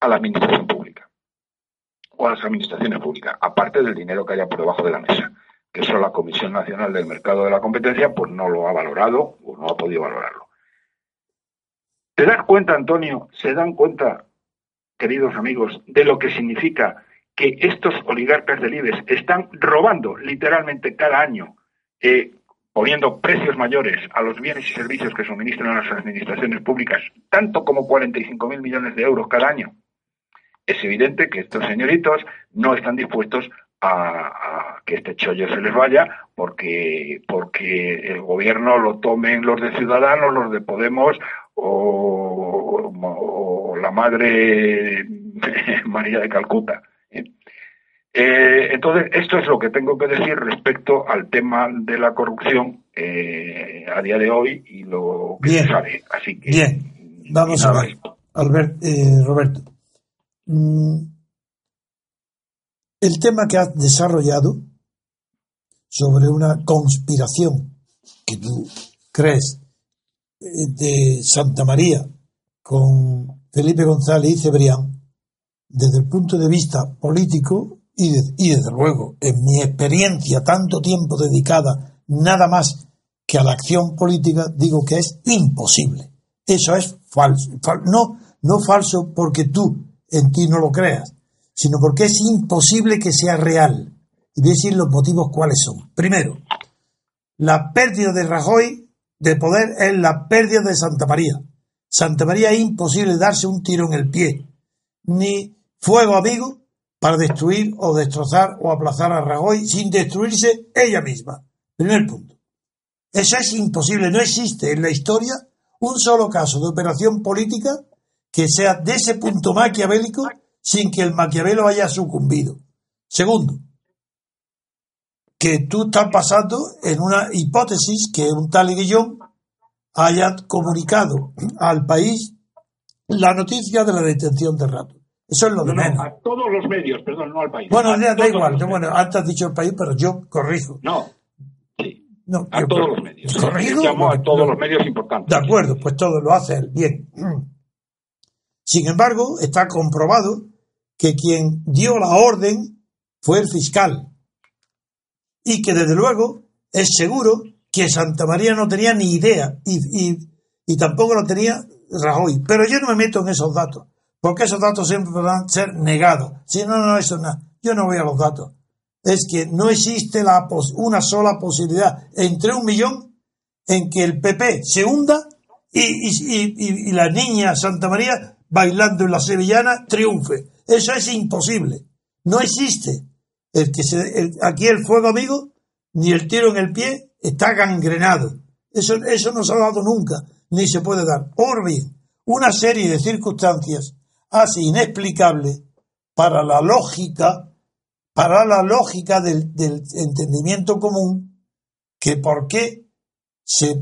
a la administración pública o a las administraciones públicas, aparte del dinero que haya por debajo de la mesa, que eso la Comisión Nacional del Mercado de la Competencia pues no lo ha valorado o no ha podido valorarlo. ¿Te das cuenta, Antonio? ¿Se dan cuenta, queridos amigos, de lo que significa que estos oligarcas del IBEX están robando literalmente cada año, eh, poniendo precios mayores a los bienes y servicios que suministran a las administraciones públicas, tanto como 45.000 millones de euros cada año? es evidente que estos señoritos no están dispuestos a, que este chollo se les vaya porque, porque el gobierno lo tomen los de Ciudadanos, los de Podemos o, la madre María de Calcuta. ¿Eh? Eh, entonces, esto es lo que tengo que decir respecto al tema de la corrupción eh, a día de hoy y lo que se sabe. Así que, bien, vamos a ver. Albert, Roberto, Mm, el tema que has desarrollado sobre una conspiración que tú crees eh, de Santa María con Felipe González y Cebrián, desde el punto de vista político y, y desde luego en mi experiencia, tanto tiempo dedicada nada más que a la acción política, digo que es imposible. Eso es falso. No, no falso porque tú en ti no lo creas, sino porque es imposible que sea real. Y voy a decir los motivos cuáles son. Primero, la pérdida de Rajoy de poder es la pérdida de Santa María. Santa María es imposible darse un tiro en el pie, ni fuego amigo para destruir o destrozar o aplazar a Rajoy sin destruirse ella misma. Primer punto. Eso es imposible. No existe en la historia un solo caso de operación política que sea de ese punto maquiavélico sin que el maquiavelo haya sucumbido. Segundo, que tú estás pasando en una hipótesis que un tal Guillón haya comunicado al país la noticia de la detención de Rato. Eso es lo de menos. a todos los medios, perdón, no al país. Bueno, da igual. bueno, antes has dicho el país, pero yo corrijo. No. Sí. No, a todos los medios. ¿Corrijo? Llamo a todos los medios importantes. De acuerdo, pues todo lo hace él. Bien. Sin embargo, está comprobado que quien dio la orden fue el fiscal y que desde luego es seguro que Santa María no tenía ni idea y, tampoco lo tenía Rajoy. Pero yo no me meto en esos datos, porque esos datos siempre a ser negados. Si no, no, eso nada. Yo no voy a los datos. Es que no existe la una sola posibilidad entre un millón en que el PP se hunda y, y la niña Santa María bailando en la sevillana triunfe. Eso es imposible. No existe. El que se, aquí el fuego amigo, ni el tiro en el pie, está gangrenado. Eso, eso no se ha dado nunca, ni se puede dar. Por una serie de circunstancias así inexplicables para la lógica, para la lógica del, del entendimiento común, que por qué se,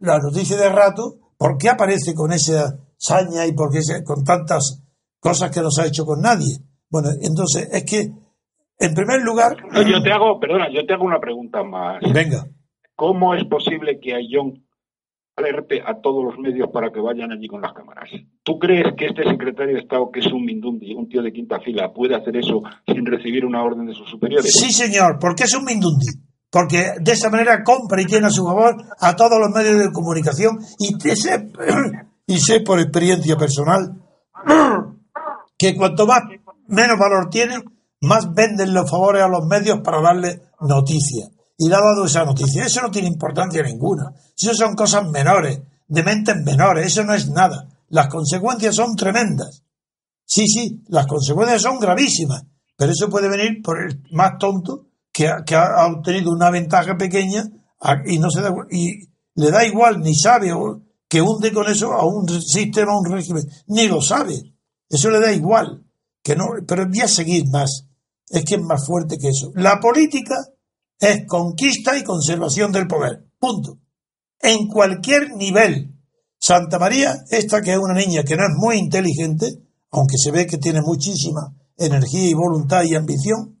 la noticia de rato, por qué aparece con esa saña y porque con tantas cosas que no se ha hecho con nadie. Bueno, entonces es que, en primer lugar... yo te hago, perdona, yo te hago una pregunta más. Venga. ¿Cómo es posible que Ayón alerte a todos los medios para que vayan allí con las cámaras? ¿Tú crees que este secretario de Estado, que es un mindundi, un tío de quinta fila, puede hacer eso sin recibir una orden de sus superiores? Sí, señor, porque es un mindundi porque de esa manera compra y tiene a su favor a todos los medios de comunicación y ese, y sé por experiencia personal que cuanto más menos valor tiene, más venden los favores a los medios para darle noticias. Y le ha dado esa noticia. Eso no tiene importancia ninguna. Eso son cosas menores, de mentes menores. Eso no es nada. Las consecuencias son tremendas. Sí, sí, las consecuencias son gravísimas. Pero eso puede venir por el más tonto que, ha, obtenido una ventaja pequeña y no se da, y le da igual, ni sabe que hunde con eso a un sistema, a un régimen, ni lo sabe. Eso le da igual. que no, pero voy a seguir más. Es que es más fuerte que eso. La política es conquista y conservación del poder. Punto. En cualquier nivel. Santa María, esta que es una niña que no es muy inteligente, aunque se ve que tiene muchísima energía y voluntad y ambición,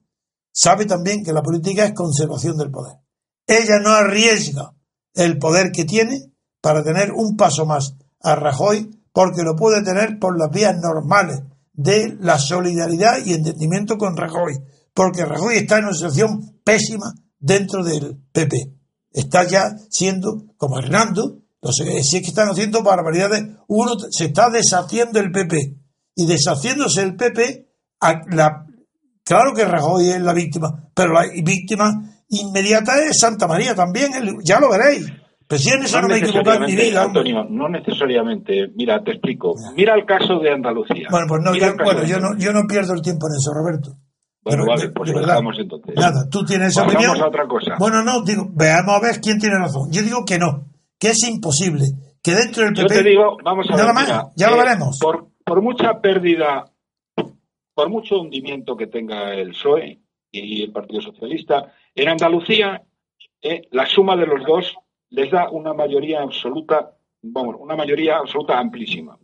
sabe también que la política es conservación del poder. Ella no arriesga el poder que tiene para tener un paso más a Rajoy porque lo puede tener por las vías normales de la solidaridad y entendimiento con Rajoy, porque Rajoy está en una situación pésima dentro del PP. Está ya siendo, como Hernando, si es que están haciendo barbaridades, uno se está deshaciendo el PP. Y deshaciéndose el PP, la, claro que Rajoy es la víctima, pero la víctima inmediata es Santa María también, ya lo veréis. Pero si en eso no, me equivoco en mi vida. Antonio, no necesariamente. Mira, te explico. Mira el caso de Andalucía. Bueno, pues no, yo, bueno, yo, no, yo no pierdo el tiempo en eso, Roberto. Bueno, vale, pues lo dejamos entonces. Nada, tú tienes opinión. a otra cosa. Bueno, no, digo, veamos a ver quién tiene razón. Yo digo que no, que es imposible, que dentro del PP... Yo te digo, vamos a ver, más, ya lo veremos. Por, por mucha pérdida, por mucho hundimiento que tenga el PSOE y el Partido Socialista, en Andalucía eh, la suma de los dos les da una mayoría absoluta, vamos, una mayoría absoluta amplísima.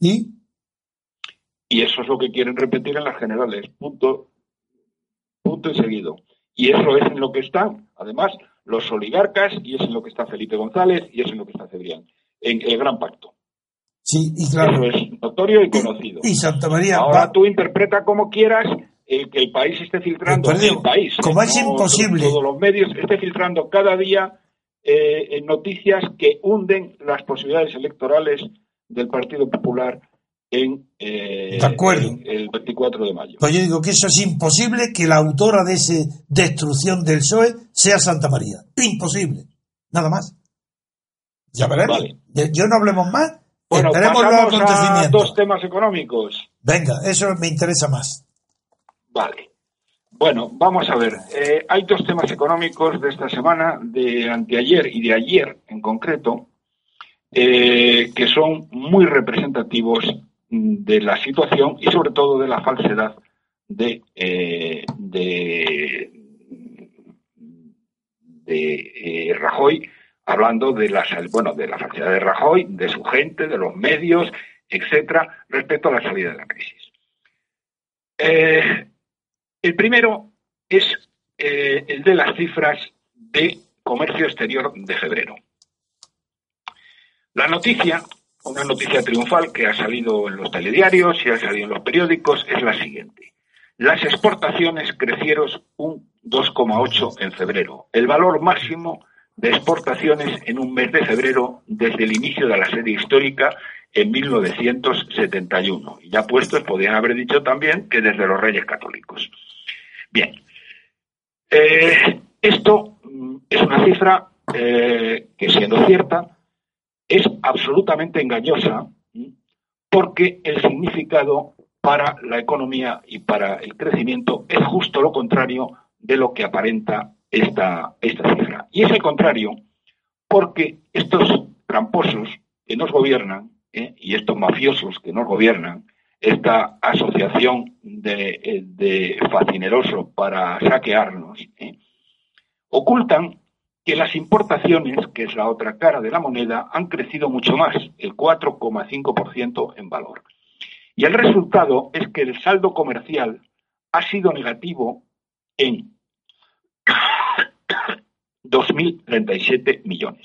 ¿Y? Y eso es lo que quieren repetir en las generales. Punto, punto y seguido. Y eso es en lo que están, además, los oligarcas, y es en lo que está Felipe González, y es en lo que está Cebrián, en el Gran Pacto. Sí, y claro. Eso es notorio y conocido. Y Santa María. Ahora tú interpreta como quieras el que el país esté filtrando, el país, como es imposible. Todos los medios esté filtrando cada día eh, noticias que hunden las posibilidades electorales del Partido Popular en, eh, el 24 de mayo. Pues yo digo que eso es imposible que la autora de esa destrucción del PSOE sea Santa María. Imposible. Nada más. Ya veremos. Yo no hablemos más. Bueno, Esperemos los acontecimientos. A dos temas económicos. Venga, eso me interesa más. Vale. Bueno, vamos a ver. Eh, hay dos temas económicos de esta semana, de anteayer y de ayer en concreto, eh, que son muy representativos de la situación y sobre todo de la falsedad de, eh, de, de Rajoy, hablando de la, bueno, de la falsedad de Rajoy, de su gente, de los medios, etcétera, respecto a la salida de la crisis. el primero es eh, el de las cifras de comercio exterior de febrero. La noticia una noticia triunfal que ha salido en los telediarios y ha salido en los periódicos es la siguiente. Las exportaciones crecieron un 2,8 en febrero, el valor máximo de exportaciones en un mes de febrero desde el inicio de la serie histórica en 1971. Y ya puestos, podrían haber dicho también que desde los Reyes Católicos. Bien, eh, esto mm, es una cifra eh, que, siendo cierta, es absolutamente engañosa porque el significado para la economía y para el crecimiento es justo lo contrario de lo que aparenta esta, esta cifra. Y es el contrario porque estos tramposos que nos gobiernan ¿eh? y estos mafiosos que nos gobiernan, esta asociación de, de facineroso para saquearnos, ¿eh? ocultan que las importaciones, que es la otra cara de la moneda, han crecido mucho más, el 4,5% en valor. Y el resultado es que el saldo comercial ha sido negativo en 2.037 millones.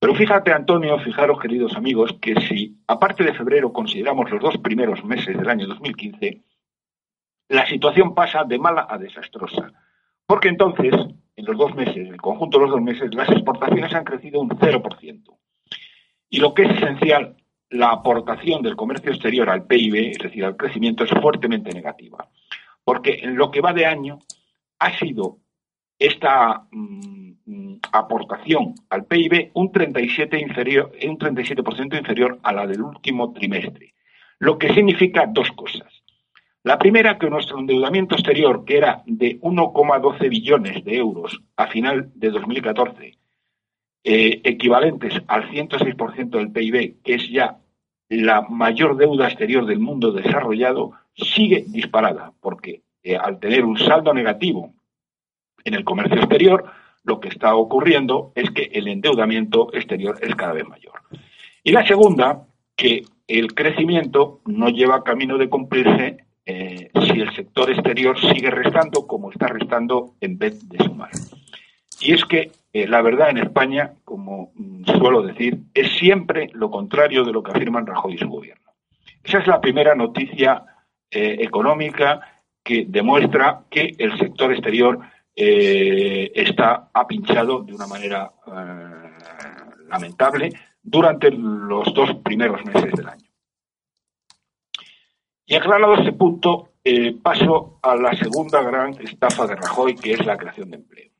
Pero fíjate, Antonio, fijaros, queridos amigos, que si, aparte de febrero, consideramos los dos primeros meses del año 2015, la situación pasa de mala a desastrosa. Porque entonces, en los dos meses, en el conjunto de los dos meses, las exportaciones han crecido un 0%. Y lo que es esencial, la aportación del comercio exterior al PIB, es decir, al crecimiento, es fuertemente negativa. Porque en lo que va de año ha sido esta mm, aportación al PIB un 37%, inferior, un 37 inferior a la del último trimestre. Lo que significa dos cosas. La primera, que nuestro endeudamiento exterior, que era de 1,12 billones de euros a final de 2014, eh, equivalentes al 106% del PIB, que es ya la mayor deuda exterior del mundo desarrollado sigue disparada, porque eh, al tener un saldo negativo en el comercio exterior, lo que está ocurriendo es que el endeudamiento exterior es cada vez mayor. Y la segunda, que el crecimiento no lleva camino de cumplirse eh, si el sector exterior sigue restando como está restando en vez de sumar. Y es que eh, la verdad en España, como mm, suelo decir, es siempre lo contrario de lo que afirman Rajoy y su gobierno. Esa es la primera noticia eh, económica que demuestra que el sector exterior está apinchado de una manera lamentable durante los dos primeros meses del año. Y aclarado este punto, eh, paso a la segunda gran estafa de Rajoy, que es la creación de empleo.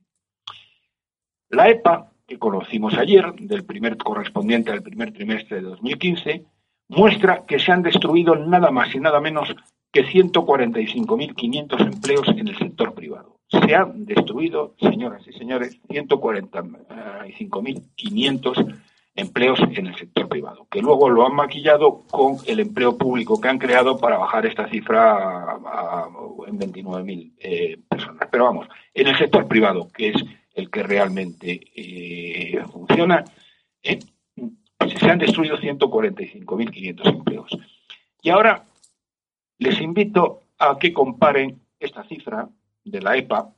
La EPA, que conocimos ayer, del primer correspondiente al primer trimestre de 2015, muestra que se han destruido nada más y nada menos que 145.500 empleos en el sector privado. Se han destruido, señoras y señores, 145.500 empleos en el sector privado, que luego lo han maquillado con el empleo público que han creado para bajar esta cifra en 29.000 eh, personas. Pero vamos, en el sector privado, que es el que realmente eh, funciona, eh, pues se han destruido 145.500 empleos. Y ahora les invito a que comparen esta cifra de la EPA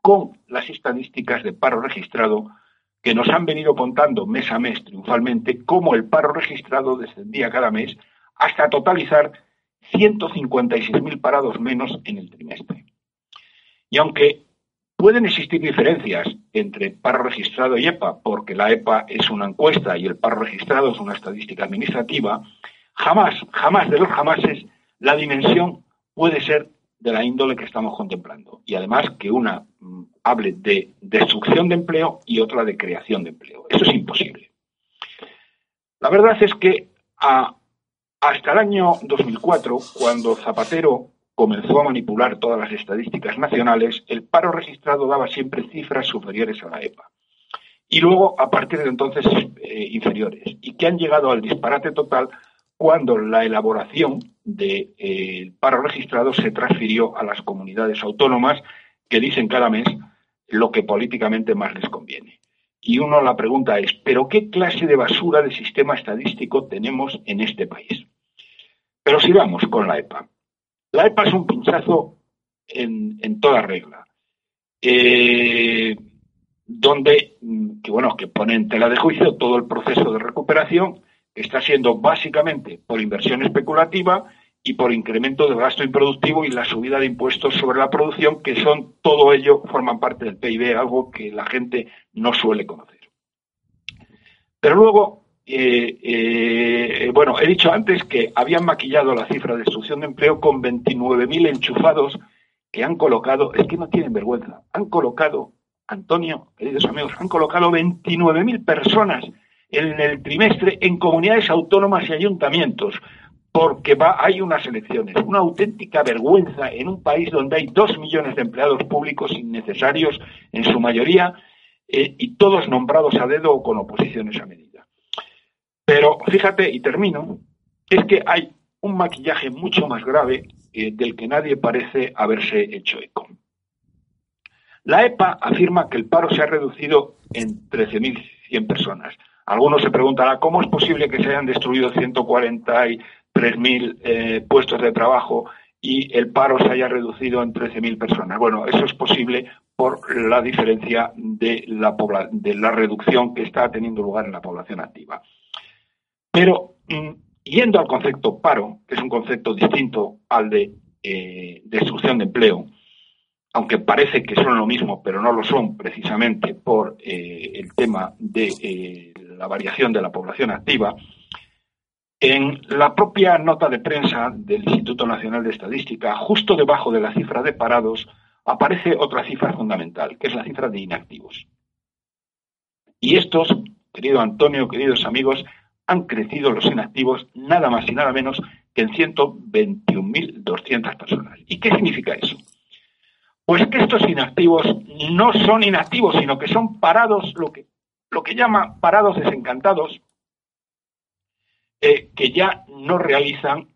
con las estadísticas de paro registrado que nos han venido contando mes a mes triunfalmente cómo el paro registrado descendía cada mes hasta totalizar 156.000 parados menos en el trimestre. Y aunque pueden existir diferencias entre paro registrado y EPA, porque la EPA es una encuesta y el paro registrado es una estadística administrativa, jamás, jamás de los jamases, la dimensión puede ser de la índole que estamos contemplando. Y además que una mm, hable de destrucción de empleo y otra de creación de empleo. Eso es imposible. La verdad es que hasta el año 2004, cuando Zapatero comenzó a manipular todas las estadísticas nacionales, el paro registrado daba siempre cifras superiores a la EPA. Y luego, a partir de entonces, eh, inferiores. Y que han llegado al disparate total cuando la elaboración del eh, paro registrado se transfirió a las comunidades autónomas que dicen cada mes lo que políticamente más les conviene. Y uno la pregunta es, ¿pero qué clase de basura de sistema estadístico tenemos en este país? Pero sigamos con la EPA. La EPA es un pinchazo en, toda regla. Eh, donde, que bueno, que pone en tela de juicio todo el proceso de recuperación, está siendo básicamente por inversión especulativa y por incremento del gasto improductivo y la subida de impuestos sobre la producción, que son todo ello forman parte del PIB, algo que la gente no suele conocer. Pero luego, eh, eh, bueno, he dicho antes que habían maquillado la cifra de destrucción de empleo con 29.000 enchufados que han colocado, es que no tienen vergüenza, han colocado, Antonio, queridos amigos, han colocado 29.000 personas en el trimestre en comunidades autónomas y ayuntamientos porque hay unas elecciones. Una auténtica vergüenza en un país donde hay dos millones de empleados públicos innecesarios, en su mayoría, eh, y todos nombrados a dedo o con oposiciones a medida. Pero fíjate, y termino, es que hay un maquillaje mucho más grave eh, del que nadie parece haberse hecho eco. La EPA afirma que el paro se ha reducido en 13.100 personas. Algunos se preguntarán cómo es posible que se hayan destruido 140 y 3.000 eh, puestos de trabajo y el paro se haya reducido en 13.000 personas. Bueno, eso es posible por la diferencia de la, de la reducción que está teniendo lugar en la población activa. Pero mm, yendo al concepto paro, que es un concepto distinto al de eh, destrucción de empleo, aunque parece que son lo mismo, pero no lo son precisamente por eh, el tema de la variación de la población activa, en la propia nota de prensa del Instituto Nacional de Estadística, justo debajo de la cifra de parados, aparece otra cifra fundamental, que es la cifra de inactivos. Y estos, querido Antonio, queridos amigos, han crecido los inactivos nada más y nada menos que en 121.200 personas. ¿Y qué significa eso? Pues que estos inactivos no son inactivos, sino que son parados, lo que, lo que llama parados desencantados, eh, que ya no realizan,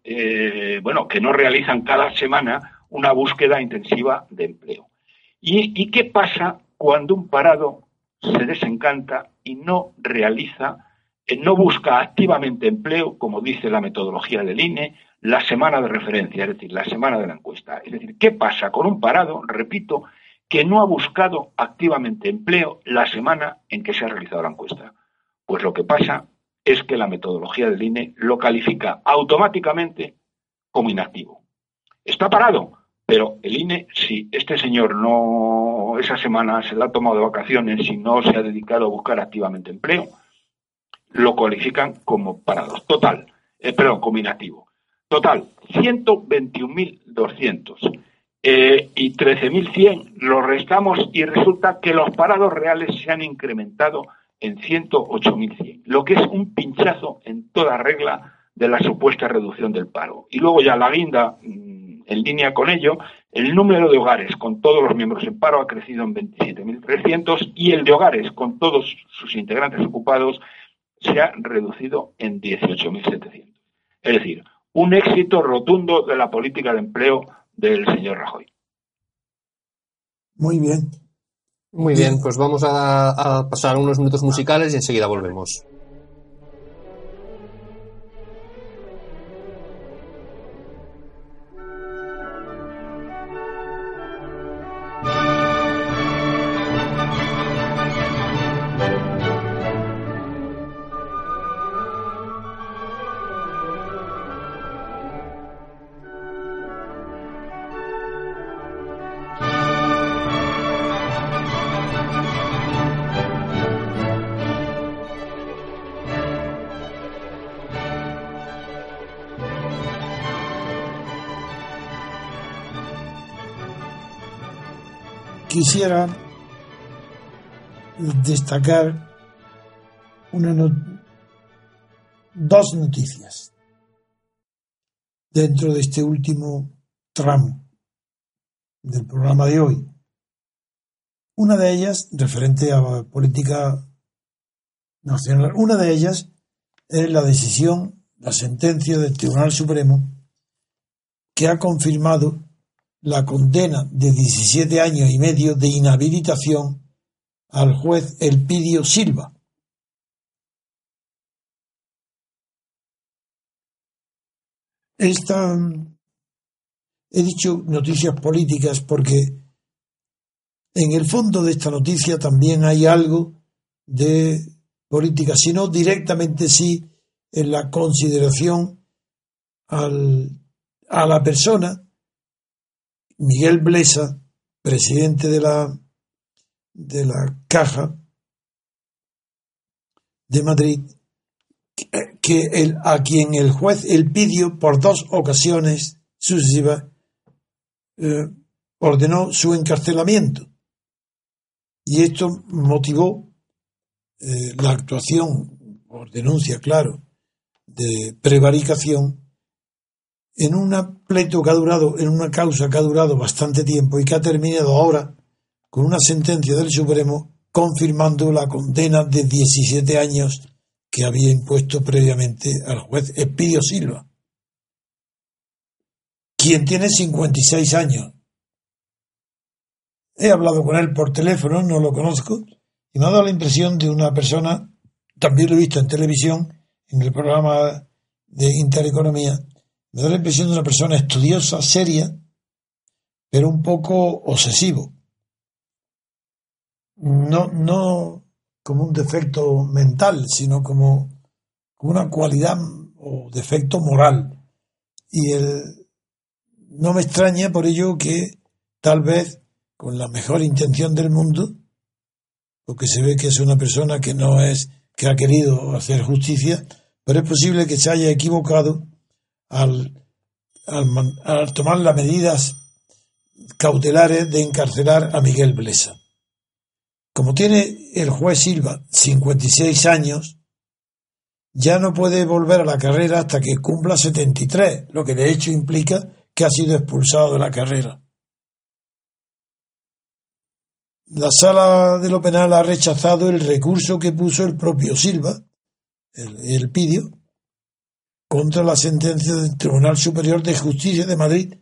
bueno, que no realizan cada semana una búsqueda intensiva de empleo. ¿Y, qué pasa cuando un parado se desencanta y no realiza, no busca activamente empleo, como dice la metodología del INE, la semana de referencia, es decir, la semana de la encuesta? Es decir, ¿qué pasa con un parado, repito, que no ha buscado activamente empleo la semana en que se ha realizado la encuesta? Pues lo que pasa es que la metodología del INE lo califica automáticamente como inactivo. Está parado, pero el INE, si este señor no esa semana se la ha tomado de vacaciones y no se ha dedicado a buscar activamente empleo, lo cualifican como parado. Total, eh, perdón, como inactivo. Total, 121.200 eh, y 13.100 los restamos y resulta que los parados reales se han incrementado en 108.100, lo que es un pinchazo en toda regla de la supuesta reducción del paro. Y luego ya la guinda mm, en línea con ello, el número de hogares con todos los miembros en paro ha crecido en 27.300 y el de hogares con todos sus integrantes ocupados se ha reducido en 18.700. Es decir, un éxito rotundo de la política de empleo del señor Rajoy. Muy bien. Muy bien, pues vamos a, a pasar unos minutos musicales y enseguida volvemos. Quisiera destacar una dos noticias dentro de este último tramo del programa de hoy. Una de ellas, referente a la política nacional, una de ellas es la decisión, la sentencia del Tribunal Supremo que ha confirmado la condena de 17 años y medio de inhabilitación al juez Elpidio Silva. Esta, he dicho noticias políticas porque en el fondo de esta noticia también hay algo de política, sino directamente sí en la consideración a la persona Miguel Blesa, presidente de la, de la Caja de Madrid, que el, a quien el juez el pidió por dos ocasiones sucesivas eh, ordenó su encarcelamiento. Y esto motivó eh, la actuación, por denuncia, claro, de prevaricación en un pleito que ha durado, en una causa que ha durado bastante tiempo y que ha terminado ahora con una sentencia del Supremo confirmando la condena de 17 años que había impuesto previamente al juez Espidio Silva, quien tiene 56 años. He hablado con él por teléfono, no lo conozco, y me ha dado la impresión de una persona, también lo he visto en televisión, en el programa de Intereconomía, me da la impresión de una persona estudiosa, seria, pero un poco obsesivo. No, no como un defecto mental, sino como, una cualidad o defecto moral. Y el, no me extraña por ello que tal vez con la mejor intención del mundo, porque se ve que es una persona que no es, que ha querido hacer justicia, pero es posible que se haya equivocado al, tomar las medidas cautelares de encarcelar a Miguel Blesa. Como tiene el juez Silva 56 años, ya no puede volver a la carrera hasta que cumpla 73, lo que de hecho implica que ha sido expulsado de la carrera. La sala de lo penal ha rechazado el recurso que puso el propio Silva, el, el contra la sentencia del Tribunal Superior de Justicia de Madrid,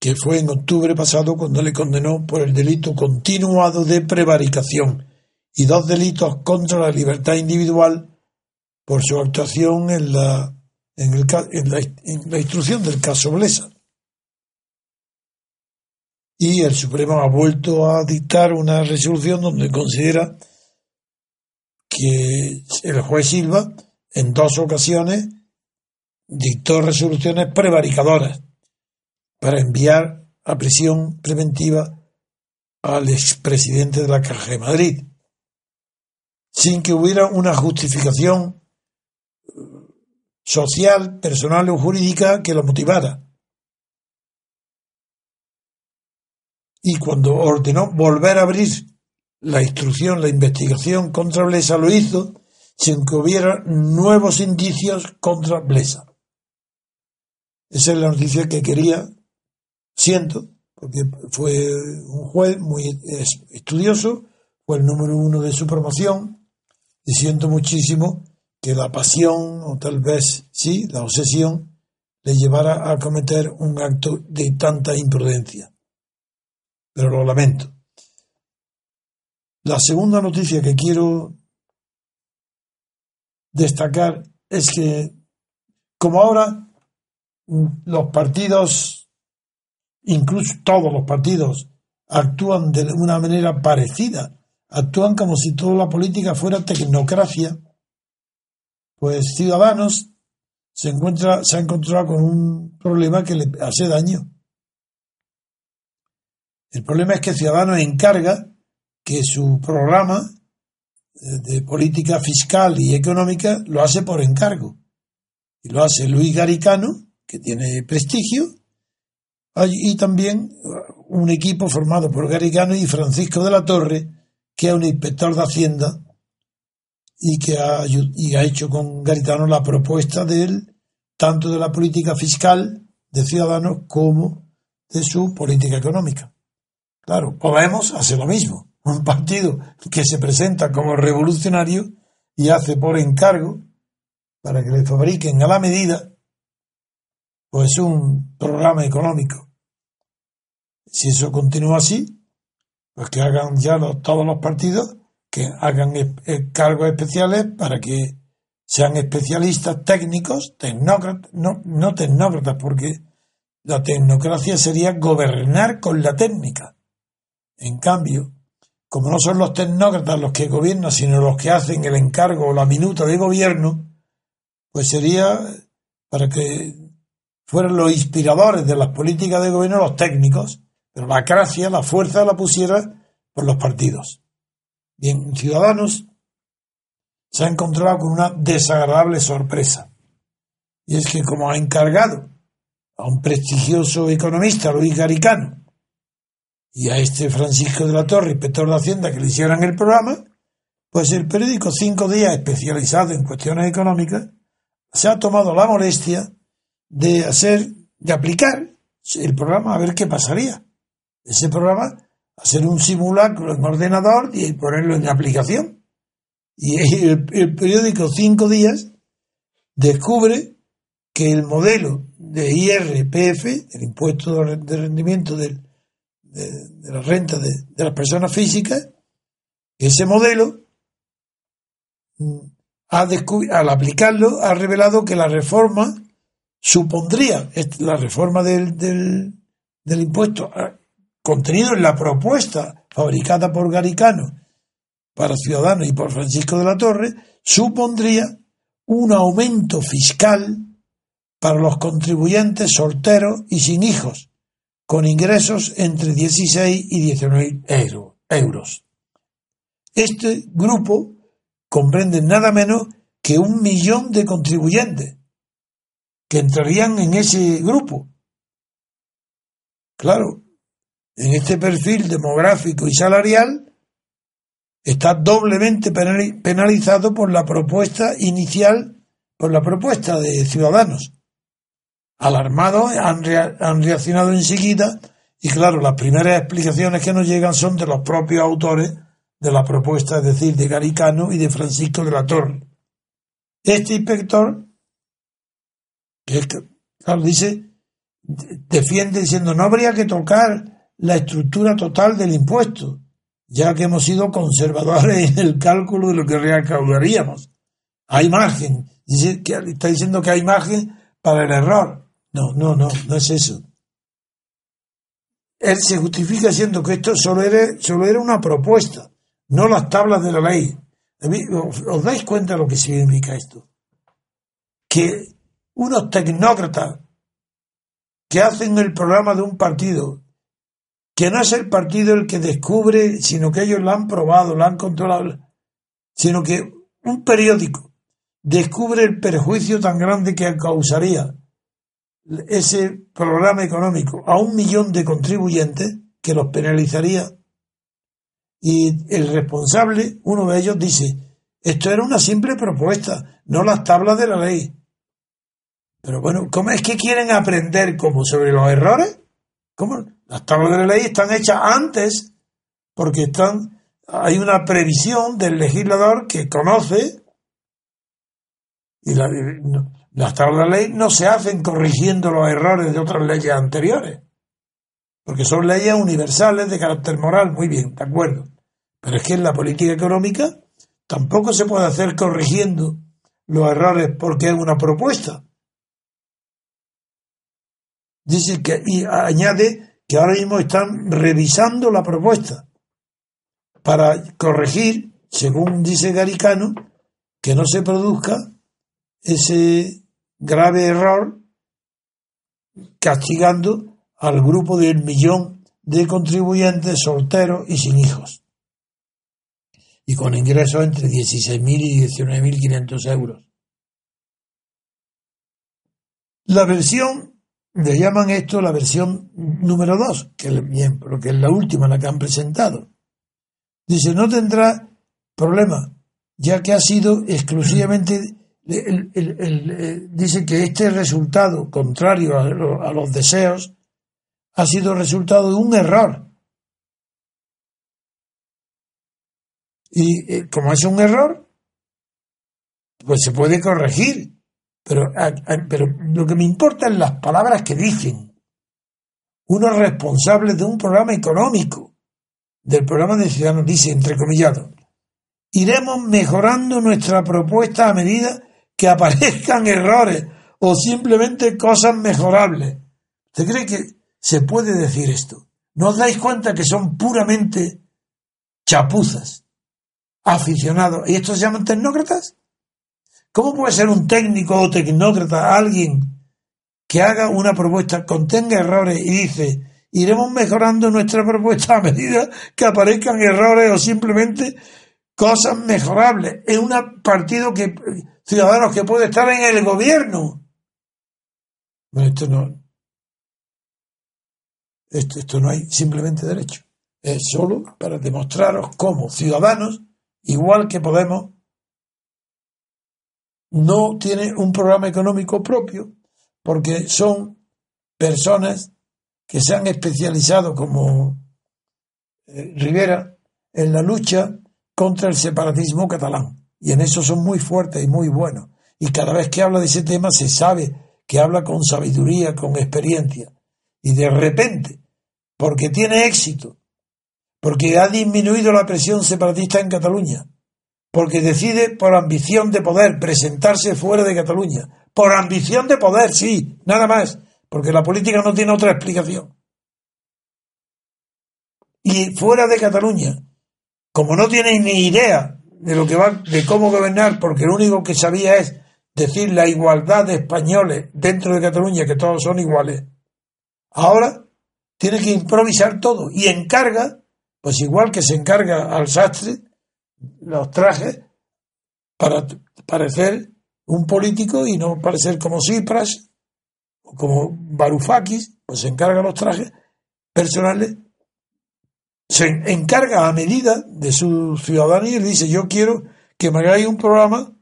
que fue en octubre pasado cuando le condenó por el delito continuado de prevaricación y dos delitos contra la libertad individual por su actuación en la, en, el, en en la instrucción del caso Blesa. Y el Supremo ha vuelto a dictar una resolución donde considera que el juez Silva en dos ocasiones dictó resoluciones prevaricadoras para enviar a prisión preventiva al expresidente de la Caja de Madrid, sin que hubiera una justificación social, personal o jurídica que lo motivara. Y cuando ordenó volver a abrir la instrucción, la investigación contra Blesa, lo hizo sin que hubiera nuevos indicios contra Blesa. Esa es la noticia que quería, siento, porque fue un juez muy estudioso, fue el número uno de su promoción, y siento muchísimo que la pasión, o tal vez sí, la obsesión, le llevara a cometer un acto de tanta imprudencia. Pero lo lamento. La segunda noticia que quiero destacar es que, como ahora los partidos, incluso todos los partidos, actúan de una manera parecida, actúan como si toda la política fuera tecnocracia, pues Ciudadanos se encuentra, se ha encontrado con un problema que le hace daño. El problema es que Ciudadanos encarga que su programa de política fiscal y económica lo hace por encargo. Y lo hace Luis Garicano, que tiene prestigio, y también un equipo formado por Garicano y Francisco de la Torre, que es un inspector de Hacienda y que ha, y ha hecho con Garitano la propuesta de él, tanto de la política fiscal de Ciudadanos como de su política económica. Claro, Podemos hacer lo mismo. Un partido que se presenta como revolucionario y hace por encargo, para que le fabriquen a la medida, pues un programa económico. Si eso continúa así, pues que hagan ya todos los partidos que hagan cargos especiales para que sean especialistas técnicos, tecnócratas, no, no tecnócratas, porque la tecnocracia sería gobernar con la técnica. En cambio, como no son los tecnócratas los que gobiernan, sino los que hacen el encargo o la minuta de gobierno, pues sería para que fueran los inspiradores de las políticas de gobierno los técnicos, pero la gracia, la fuerza la pusiera por los partidos. Bien, Ciudadanos se ha encontrado con una desagradable sorpresa. Y es que como ha encargado a un prestigioso economista, Luis Garicano, y a este Francisco de la Torre, inspector de Hacienda, que le hicieran el programa, pues el periódico Cinco Días, especializado en cuestiones económicas, se ha tomado la molestia de hacer, de aplicar el programa a ver qué pasaría. Ese programa hacer un simulacro en ordenador y ponerlo en aplicación. Y el, periódico Cinco Días descubre que el modelo de IRPF, el impuesto de rendimiento de, la renta de, las personas físicas, ese modelo, mm, ha al aplicarlo, ha revelado que la reforma supondría, la reforma del, del, del impuesto contenido en la propuesta fabricada por Garicano para Ciudadanos y por Francisco de la Torre, supondría un aumento fiscal para los contribuyentes solteros y sin hijos, con ingresos entre 16 y 19 euros. Este grupo comprende nada menos que un millón de contribuyentes que entrarían en ese grupo. Claro, en este perfil demográfico y salarial está doblemente penalizado por la propuesta inicial, por la propuesta de Ciudadanos. Alarmados han, han reaccionado enseguida y claro, las primeras explicaciones que nos llegan son de los propios autores de la propuesta, es decir, de Garicano y de Francisco de la Torre. Este inspector, que claro, dice, defiende diciendo, no habría que tocar la estructura total del impuesto, ya que hemos sido conservadores en el cálculo de lo que recaudaríamos. Hay margen. Dice que, está diciendo que hay margen para el error. No, no, no, no es eso. Él se justifica diciendo que esto solo era, solo era una propuesta, no las tablas de la ley. ¿Os dais cuenta de lo que significa esto? Que unos tecnócratas que hacen el programa de un partido, que no es el partido el que descubre, sino que ellos lo han probado, lo han controlado, sino que un periódico descubre el perjuicio tan grande que causaría ese programa económico a un millón de contribuyentes que los penalizaría y el responsable, uno de ellos, dice, esto era una simple propuesta, no las tablas de la ley. Pero bueno, ¿cómo es que quieren aprender como sobre los errores? ¿Cómo? Las tablas de la ley están hechas antes, porque están, hay una previsión del legislador que conoce y las tablas de ley no se hacen corrigiendo los errores de otras leyes anteriores, porque son leyes universales de carácter moral, muy bien, de acuerdo. Pero es que en la política económica tampoco se puede hacer corrigiendo los errores porque es una propuesta. Dice que, y añade que ahora mismo están revisando la propuesta para corregir, según dice Garicano, que no se produzca ese grave error castigando al grupo del millón de contribuyentes solteros y sin hijos y con ingresos entre 16.000 y 19.500 euros. La versión le llaman esto la versión número 2, que, que es la última, la que han presentado. Dice, no tendrá problema, ya que ha sido exclusivamente, dice que este resultado, contrario a, los deseos, ha sido resultado de un error. Y eh, como es un error, pues se puede corregir. Pero, pero lo que me importa es las palabras que dicen unos responsables de un programa económico, del programa de Ciudadanos, dice, entrecomillado, iremos mejorando nuestra propuesta a medida que aparezcan errores o simplemente cosas mejorables. ¿Usted cree que se puede decir esto? ¿No os dais cuenta que son puramente chapuzas, aficionados? ¿Y estos se llaman tecnócratas? ¿Cómo puede ser un técnico o tecnócrata alguien que haga una propuesta, contenga errores y dice, iremos mejorando nuestra propuesta a medida que aparezcan errores o simplemente cosas mejorables? Es un partido que, ciudadanos que puede estar en el gobierno. Esto no, esto, esto no hay simplemente derecho. Es solo para demostraros cómo ciudadanos, igual que Podemos, no tiene un programa económico propio porque son personas que se han especializado como eh, Rivera en la lucha contra el separatismo catalán. Y en eso son muy fuertes y muy buenos. Y cada vez que habla de ese tema se sabe que habla con sabiduría, con experiencia. Y de repente, porque tiene éxito, porque ha disminuido la presión separatista en Cataluña, porque decide por ambición de poder presentarse fuera de Cataluña. Por ambición de poder, sí, nada más, porque la política no tiene otra explicación. Y fuera de Cataluña, como no tiene ni idea de lo que va, de cómo gobernar, porque lo único que sabía es decir la igualdad de españoles dentro de Cataluña, que todos son iguales. Ahora tiene que improvisar todo y encarga, pues igual que se encarga al sastre, los trajes para parecer un político y no parecer como Cipras o como Varoufakis, pues se encarga los trajes personales, se encarga a medida de su ciudadanía y le dice yo quiero que me hagáis un programa,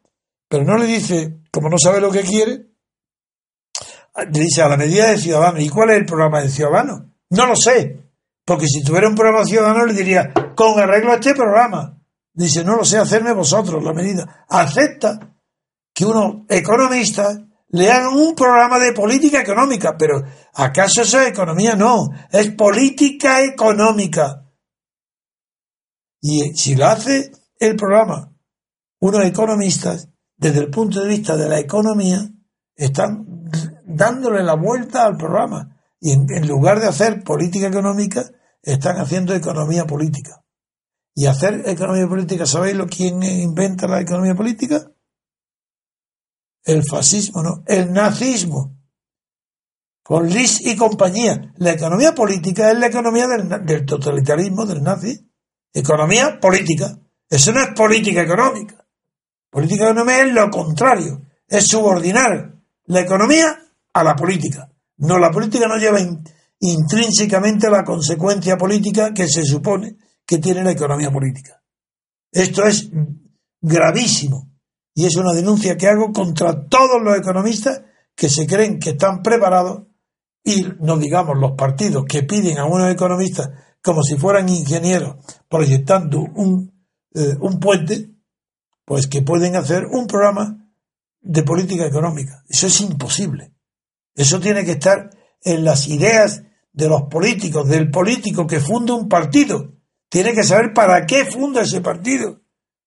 pero no le dice, como no sabe lo que quiere, le dice a la medida de ciudadano. ¿Y cuál es el programa de ciudadano? No lo sé, porque si tuviera un programa ciudadano le diría, con arreglo a este programa, Dice, no lo sé hacerme vosotros la medida. Acepta que unos economistas le hagan un programa de política económica, pero ¿acaso eso es economía? No, es política económica. Y si lo hace el programa unos economistas, desde el punto de vista de la economía, están dándole la vuelta al programa. Y en, lugar de hacer política económica, están haciendo economía política. Y hacer economía política, ¿sabéis lo quién inventa la economía política? El fascismo, no, el nazismo. Con Lis y compañía. La economía política es la economía del, del totalitarismo, del nazi. Economía política. Eso no es política económica. Política económica es lo contrario. Es subordinar la economía a la política. No, la política no lleva intrínsecamente la consecuencia política que se supone que tiene la economía política. Esto es gravísimo y es una denuncia que hago contra todos los economistas que se creen que están preparados y no digamos los partidos que piden a unos economistas como si fueran ingenieros proyectando un, eh, un puente, pues que pueden hacer un programa de política económica. Eso es imposible. Eso tiene que estar en las ideas de los políticos, del político que funda un partido. Tiene que saber para qué funda ese partido.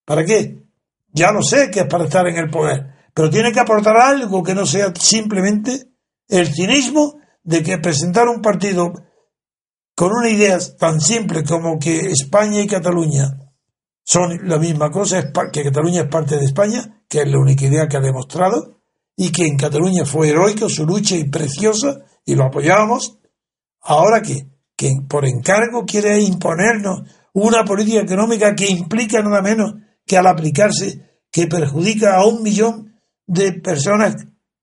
¿Para qué? Ya lo sé que es para estar en el poder, pero tiene que aportar algo que no sea simplemente el cinismo de que presentar un partido con una idea tan simple como que España y Cataluña son la misma cosa, que Cataluña es parte de España, que es la única idea que ha demostrado, y que en Cataluña fue heroico su lucha y preciosa, y lo apoyábamos, ahora que, que por encargo quiere imponernos una política económica que implica nada menos que al aplicarse, que perjudica a un millón de personas,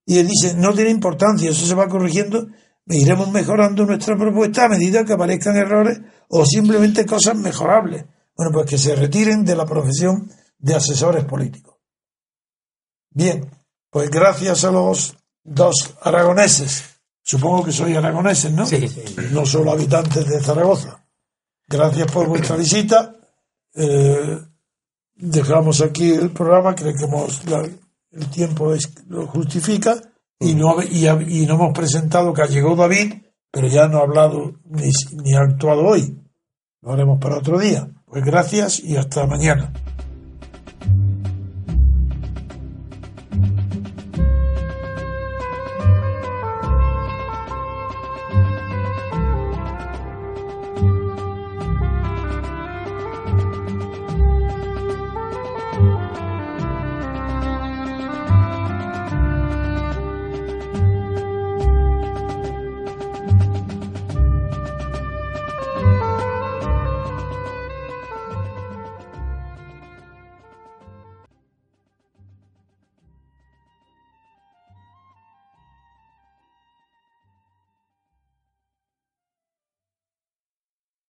y dice, no tiene importancia, eso se va corrigiendo, iremos mejorando nuestra propuesta a medida que aparezcan errores o simplemente cosas mejorables. Bueno, pues que se retiren de la profesión de asesores políticos. Bien, pues gracias a los dos aragoneses. Supongo que soy aragoneses, ¿no? Sí, sí. No solo habitantes de Zaragoza. Gracias por vuestra visita. Eh, dejamos aquí el programa, creo que el tiempo lo justifica y no, y, no hemos presentado que llegó David, pero ya no ha hablado ni, ni ha actuado hoy. Lo haremos para otro día. Pues gracias y hasta mañana.